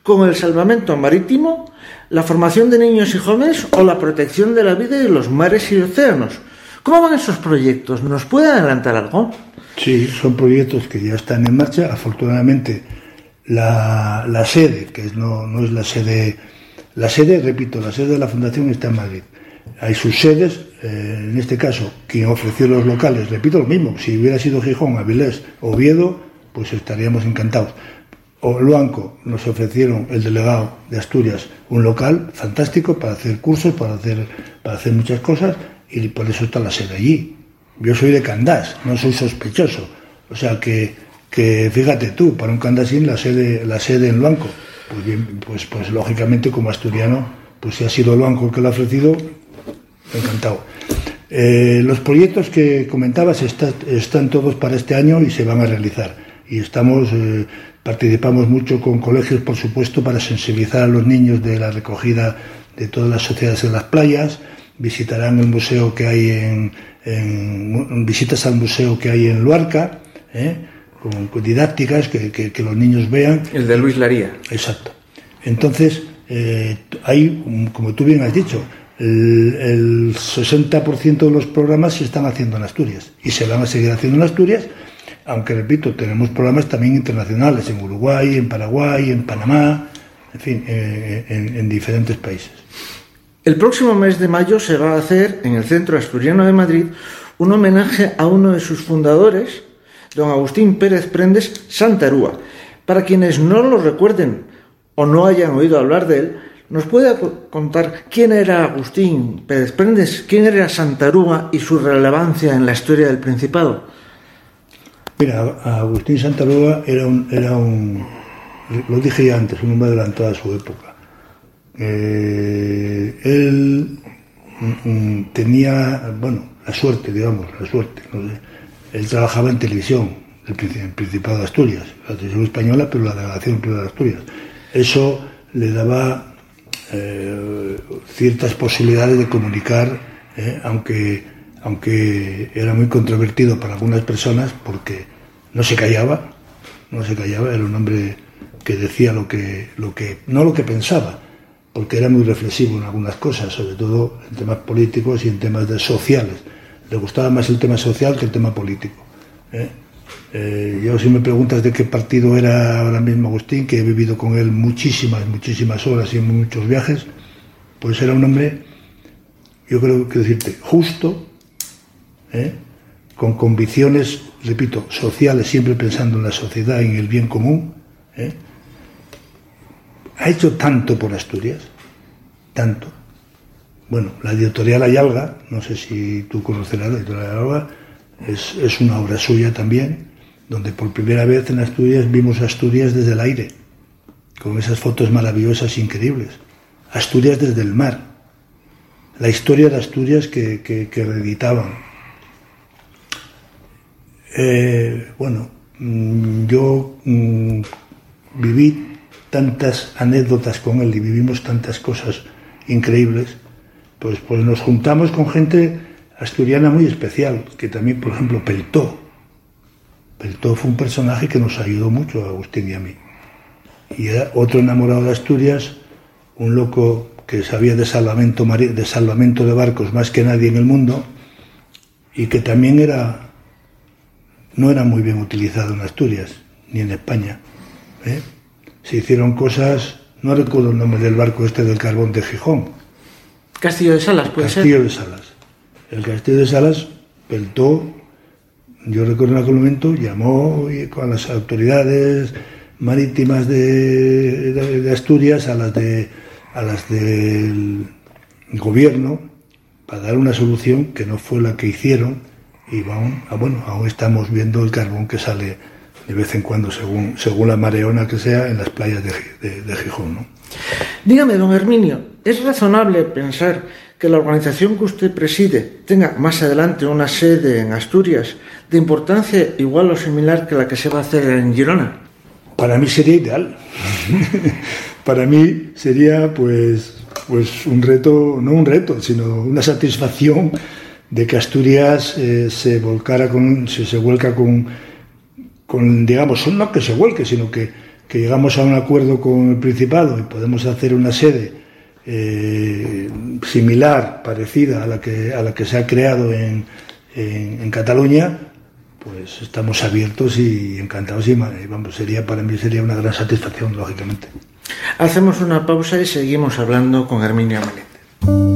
con el salvamento marítimo, la formación de niños y jóvenes o la protección de la vida de los mares y océanos. ¿Cómo van esos proyectos? ¿Nos puede adelantar algo? Sí, son proyectos que ya están en marcha. Afortunadamente, la, sede, que no, no es la sede, la sede, repito, la sede de la Fundación está en Madrid. Hay sus sedes, eh, en este caso, quien ofreció los locales, repito lo mismo, si hubiera sido Gijón, Avilés, Oviedo, pues estaríamos encantados o Luanco nos ofrecieron el delegado de Asturias un local fantástico para hacer cursos, para hacer, para hacer muchas cosas y por eso está la sede allí. Yo soy de Candás, no soy sospechoso. O sea que, que fíjate tú, para un candasín la sede, la sede en Luanco. Pues bien, pues, pues lógicamente como asturiano, pues si ha sido Luanco el que lo ha ofrecido, encantado. Eh, los proyectos que comentabas están todos para este año y se van a realizar. Y estamos eh, Participamos mucho con colegios, por supuesto, para sensibilizar a los niños de la recogida de todas las sociedades en las playas. Visitarán el museo que hay en, visitas al museo que hay en Luarca, ¿eh? con, didácticas que, los niños vean. El de Luis Laría. Exacto. Entonces, eh, hay, como tú bien has dicho, el, el 60% de los programas se están haciendo en Asturias y se van a seguir haciendo en Asturias aunque repito, tenemos programas también internacionales en Uruguay, en Paraguay, en Panamá, en fin, eh, en, diferentes países. El próximo mes de mayo se va a hacer en el Centro Asturiano de Madrid un homenaje a uno de sus fundadores, don Agustín Pérez Prendes Santarúa. Para quienes no lo recuerden o no hayan oído hablar de él, ¿nos puede contar quién era Agustín Pérez Prendes, quién era Santarúa y su relevancia en la historia del Principado? Mira, Agustín Santaroa era un, era un, lo dije ya antes, un hombre adelantado a su época. Eh, él mm, mm, tenía, bueno, la suerte, digamos, la suerte. Él trabajaba en televisión, el, Principado de Asturias, la televisión española, pero la delegación privada de Asturias. Eso le daba eh, ciertas posibilidades de comunicar, eh, aunque aunque era muy controvertido para algunas personas porque no se callaba, no se callaba, era un hombre que decía lo que, lo que, no lo que pensaba, porque era muy reflexivo en algunas cosas, sobre todo en temas políticos y en temas de sociales. Le gustaba más el tema social que el tema político. ¿eh? Eh, yo si me preguntas de qué partido era ahora mismo Agustín, que he vivido con él muchísimas, muchísimas horas y muchos viajes, pues era un hombre, yo creo que decirte, justo, ¿eh? con convicciones, repito, sociales, siempre pensando en la sociedad, en el bien común, ¿eh? Ha hecho tanto por Asturias, tanto. Bueno, la editorial Ayalga, no sé si tú conocerás la editorial Ayalga, es, es una obra suya también, donde por primera vez en Asturias vimos Asturias desde el aire. con esas fotos maravillosas, increíbles. Asturias desde el mar, la historia de Asturias que, que, reeditaban. Eh, bueno, mm, yo mm, viví tantas anécdotas con él y vivimos tantas cosas increíbles, pues, pues nos juntamos con gente asturiana muy especial, que también, por ejemplo, Peltó. Peltó fue un personaje que nos ayudó mucho a Agustín y a mí. Y era otro enamorado de Asturias, un loco que sabía de salvamento, de salvamento de barcos más que nadie en el mundo y que también era no era muy bien utilizado en Asturias ni en España. ¿eh? Se hicieron cosas, no recuerdo el nombre del barco este del carbón de Gijón. Castillo de Salas, puede Castillo de Salas. El Castillo de Salas peltó, yo recuerdo en aquel momento, llamó con las autoridades marítimas de Asturias a las de a las del gobierno para dar una solución que no fue la que hicieron y aún, ah, bueno, aún estamos viendo el carbón que sale de vez en cuando, según, según la mareona que sea, en las playas de, de, Gijón. ¿no? Dígame, don Herminio, ¿es razonable pensar que la organización que usted preside tenga más adelante una sede en Asturias de importancia igual o similar que la que se va a hacer en Girona? Para mí sería ideal. <laughs> para mí sería pues, pues un reto, no un reto, sino una satisfacción de que Asturias eh, se volcara con, se, se vuelca con, con, digamos, no que se vuelque, sino que, que, llegamos a un acuerdo con el Principado y podemos hacer una sede eh, similar, parecida a la que, a la que se ha creado en, en, en Cataluña, pues estamos abiertos y encantados y vamos, sería para mí sería una gran satisfacción, lógicamente. Hacemos una pausa y seguimos hablando con Herminia Menéndez.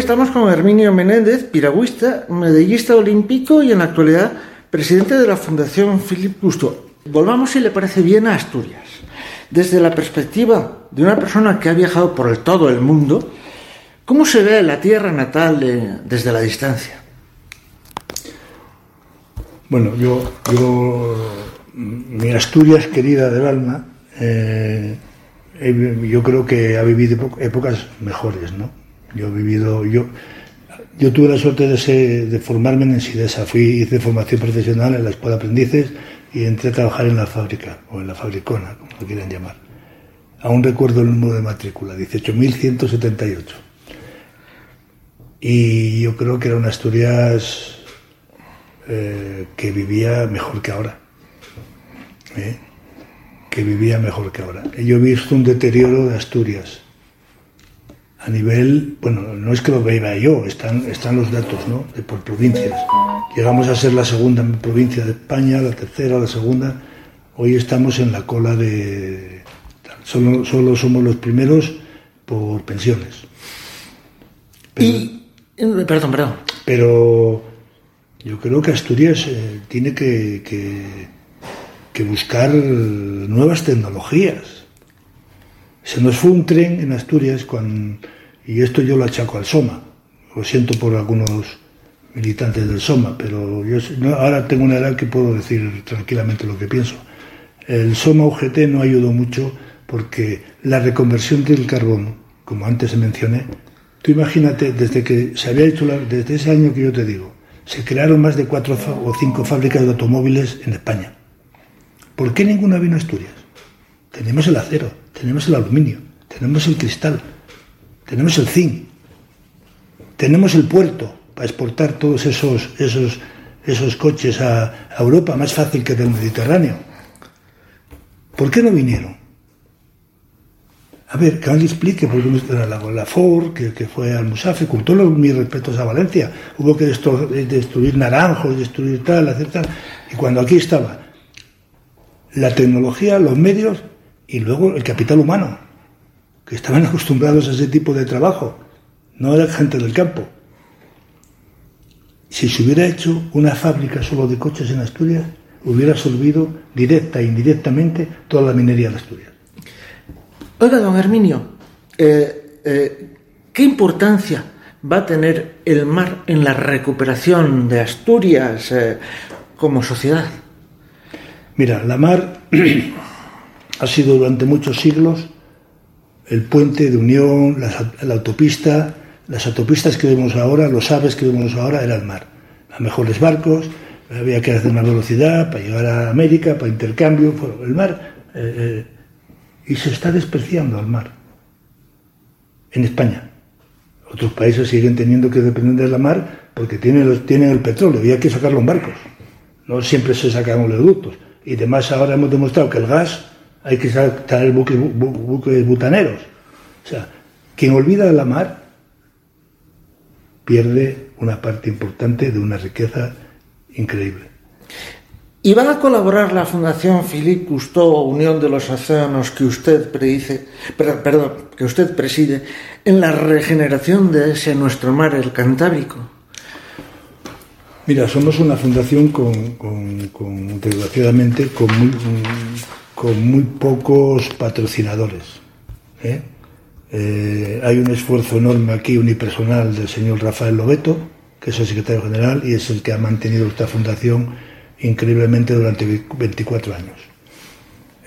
estamos con Herminio Menéndez, piragüista, medallista olímpico y en la actualidad presidente de la Fundación Philip Gusto. Volvamos, si le parece bien, a Asturias. Desde la perspectiva de una persona que ha viajado por el todo el mundo, ¿cómo se ve la tierra natal desde la distancia? Bueno, yo, yo mi Asturias querida del alma, eh, yo creo que ha vivido épocas mejores, ¿no? Yo he vivido, yo, yo tuve la suerte de, de formarme en SIDESA, fui, hice formación profesional en la escuela de aprendices y entré a trabajar en la fábrica, o en la fabricona, como lo quieran llamar. Aún recuerdo el número de matrícula, 18.178. Y yo creo que era Asturias eh, que vivía mejor que ahora. ¿eh? Que vivía mejor que ahora. Yo he visto un deterioro de Asturias a nivel, bueno, no es que lo vea yo, están, están los datos, ¿no? De por provincias. Llegamos a ser la segunda provincia de España, la tercera, la segunda. Hoy estamos en la cola de... Solo, solo somos los primeros por pensiones. y, perdón, perdón. Pero yo creo que Asturias eh, tiene que, que, que buscar nuevas tecnologías se nos fue un tren en Asturias con, y esto yo lo achaco al SOMA. Lo siento por algunos militantes del SOMA, pero yo ahora tengo una edad que puedo decir tranquilamente lo que pienso. El SOMA UGT no ayudó mucho porque la reconversión del carbón, como antes mencioné, tú imagínate, desde que se había hecho, desde ese año que yo te digo, se crearon más de cuatro o cinco fábricas de automóviles en España. ¿Por qué ninguna vino a Asturias? Tenemos el acero, tenemos el aluminio, tenemos el cristal, tenemos el zinc, tenemos el puerto para exportar todos esos, esos, esos coches a, Europa más fácil que del Mediterráneo. ¿Por qué no vinieron? A ver, que le explique, porque la, la Ford, que, que, fue al Musafe, con todos mis respetos a Valencia, hubo que destruir, destruir naranjos, destruir tal, hacer tal. Y cuando aquí estaba la tecnología, los medios y luego el capital humano, que estaban <laughs> acostumbrados a ese tipo de trabajo, no era gente del campo. Si se hubiera hecho una fábrica solo de coches en Asturias, hubiera absorbido directa e indirectamente toda la minería de Asturias. Oiga, don Herminio, eh, eh, ¿qué importancia va a tener el mar en la recuperación de Asturias eh, como sociedad? Mira, la mar <clears throat> ha sido durante muchos siglos el puente de unión, la, autopista, las autopistas que vemos ahora, los aves que vemos ahora, era el mar. Los mejores barcos, había que hacer una velocidad para llegar a América, para intercambio, el mar. Eh, eh, y se está despreciando al mar en España. Otros países siguen teniendo que depender de mar porque tienen, tienen el petróleo y hay que sacarlo en barcos. No siempre se sacan oleoductos. Y además ahora hemos demostrado que el gas hay que sacar buques, buques butaneros. O sea, quien olvida la mar pierde una parte importante de una riqueza increíble. ¿Y van a colaborar la Fundación Philippe Cousteau, Unión de los Océanos, que usted predice, perdón, que usted preside, en la regeneración de ese nuestro mar, el Cantábrico? Mira, somos una fundación con, con, con desgraciadamente, con muy, con muy pocos patrocinadores. ¿eh? Eh, hay un esfuerzo enorme aquí unipersonal del señor Rafael Lobeto, que es el secretario general y es el que ha mantenido esta fundación increíblemente durante 24 años.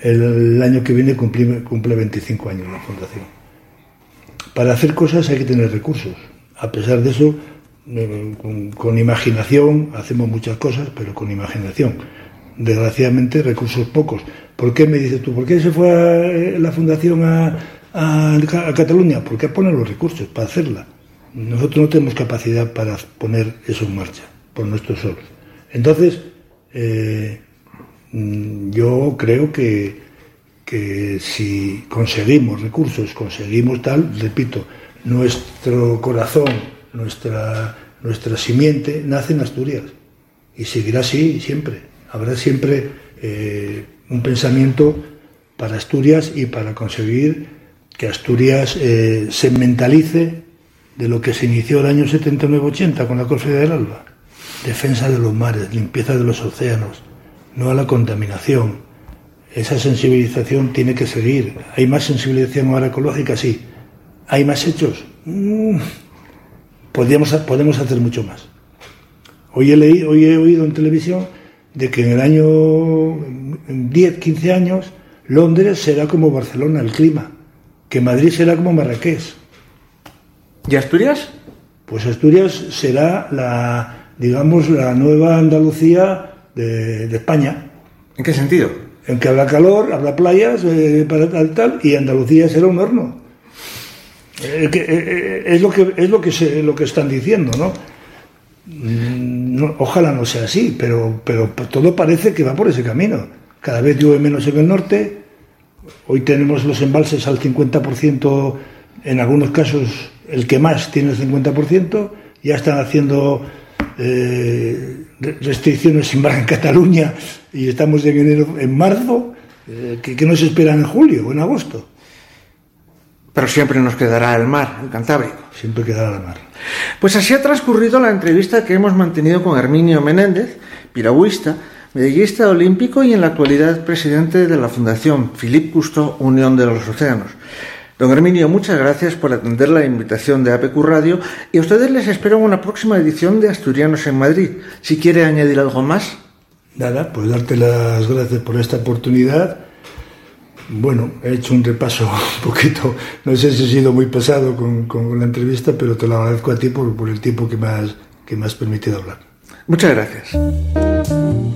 El, año que viene cumple, cumple 25 años la fundación. Para hacer cosas hay que tener recursos. A pesar de eso, eh, con, con, imaginación hacemos muchas cosas, pero con imaginación. Desgraciadamente, recursos pocos. ¿Por qué me dices tú? ¿Por qué se fue a, eh, la fundación a, Cataluña? Porque pone los recursos para hacerla. Nosotros no tenemos capacidad para poner eso en marcha por nuestros solos. Entonces, eh, mm, yo creo que, que si conseguimos recursos, conseguimos tal, repito, nuestro corazón, nuestra, nuestra simiente nace en Asturias y seguirá así siempre. Habrá siempre eh, un pensamiento para Asturias y para conseguir que Asturias eh, se mentalice de lo que se inició el año 79-80 con la Cofradía del Alba defensa de los mares, limpieza de los océanos, no a la contaminación. Esa sensibilización tiene que seguir. ¿Hay más sensibilización ahora ecológica? Sí. ¿Hay más hechos? Mm. Podríamos, podemos hacer mucho más. Hoy he, leído, hoy he oído en televisión de que en el año 10, 15 años, Londres será como Barcelona, el clima, que Madrid será como Marrakech. ¿Y Asturias? Pues Asturias será la, digamos, la nueva Andalucía de, España. ¿En qué sentido? En que habrá calor, habrá playas, eh, para tal, tal, y Andalucía será un horno. Eh, eh, es lo que es lo que se, lo que están diciendo, mm, ¿no? Ojalá no sea así, pero, pero todo parece que va por ese camino. Cada vez llueve menos en el norte. Hoy tenemos los embalses al 50%, en algunos casos el que más tiene el 50%. Ya están haciendo eh, restricciones sin mar en Cataluña y estamos en enero, en marzo, eh, que, que nos esperan en julio o en agosto. Pero siempre nos quedará el mar, el Cantábrico. Siempre quedará el mar. Pues así ha transcurrido la entrevista que hemos mantenido con Herminio Menéndez, piragüista, medallista olímpico y en la actualidad presidente de la Fundación Philippe Cousteau Unión de los Océanos. Don Herminio, muchas gracias por atender la invitación de APQ Radio y a ustedes les espero en una próxima edición de Asturianos en Madrid. Si quiere añadir algo más. Nada, pues darte las gracias por esta oportunidad. Bueno, he hecho un repaso <laughs> un poquito, no sé si he sido muy pesado con, con la entrevista, pero te lo agradezco a ti por, por el tiempo que me, has, que me has permitido hablar. Muchas gracias.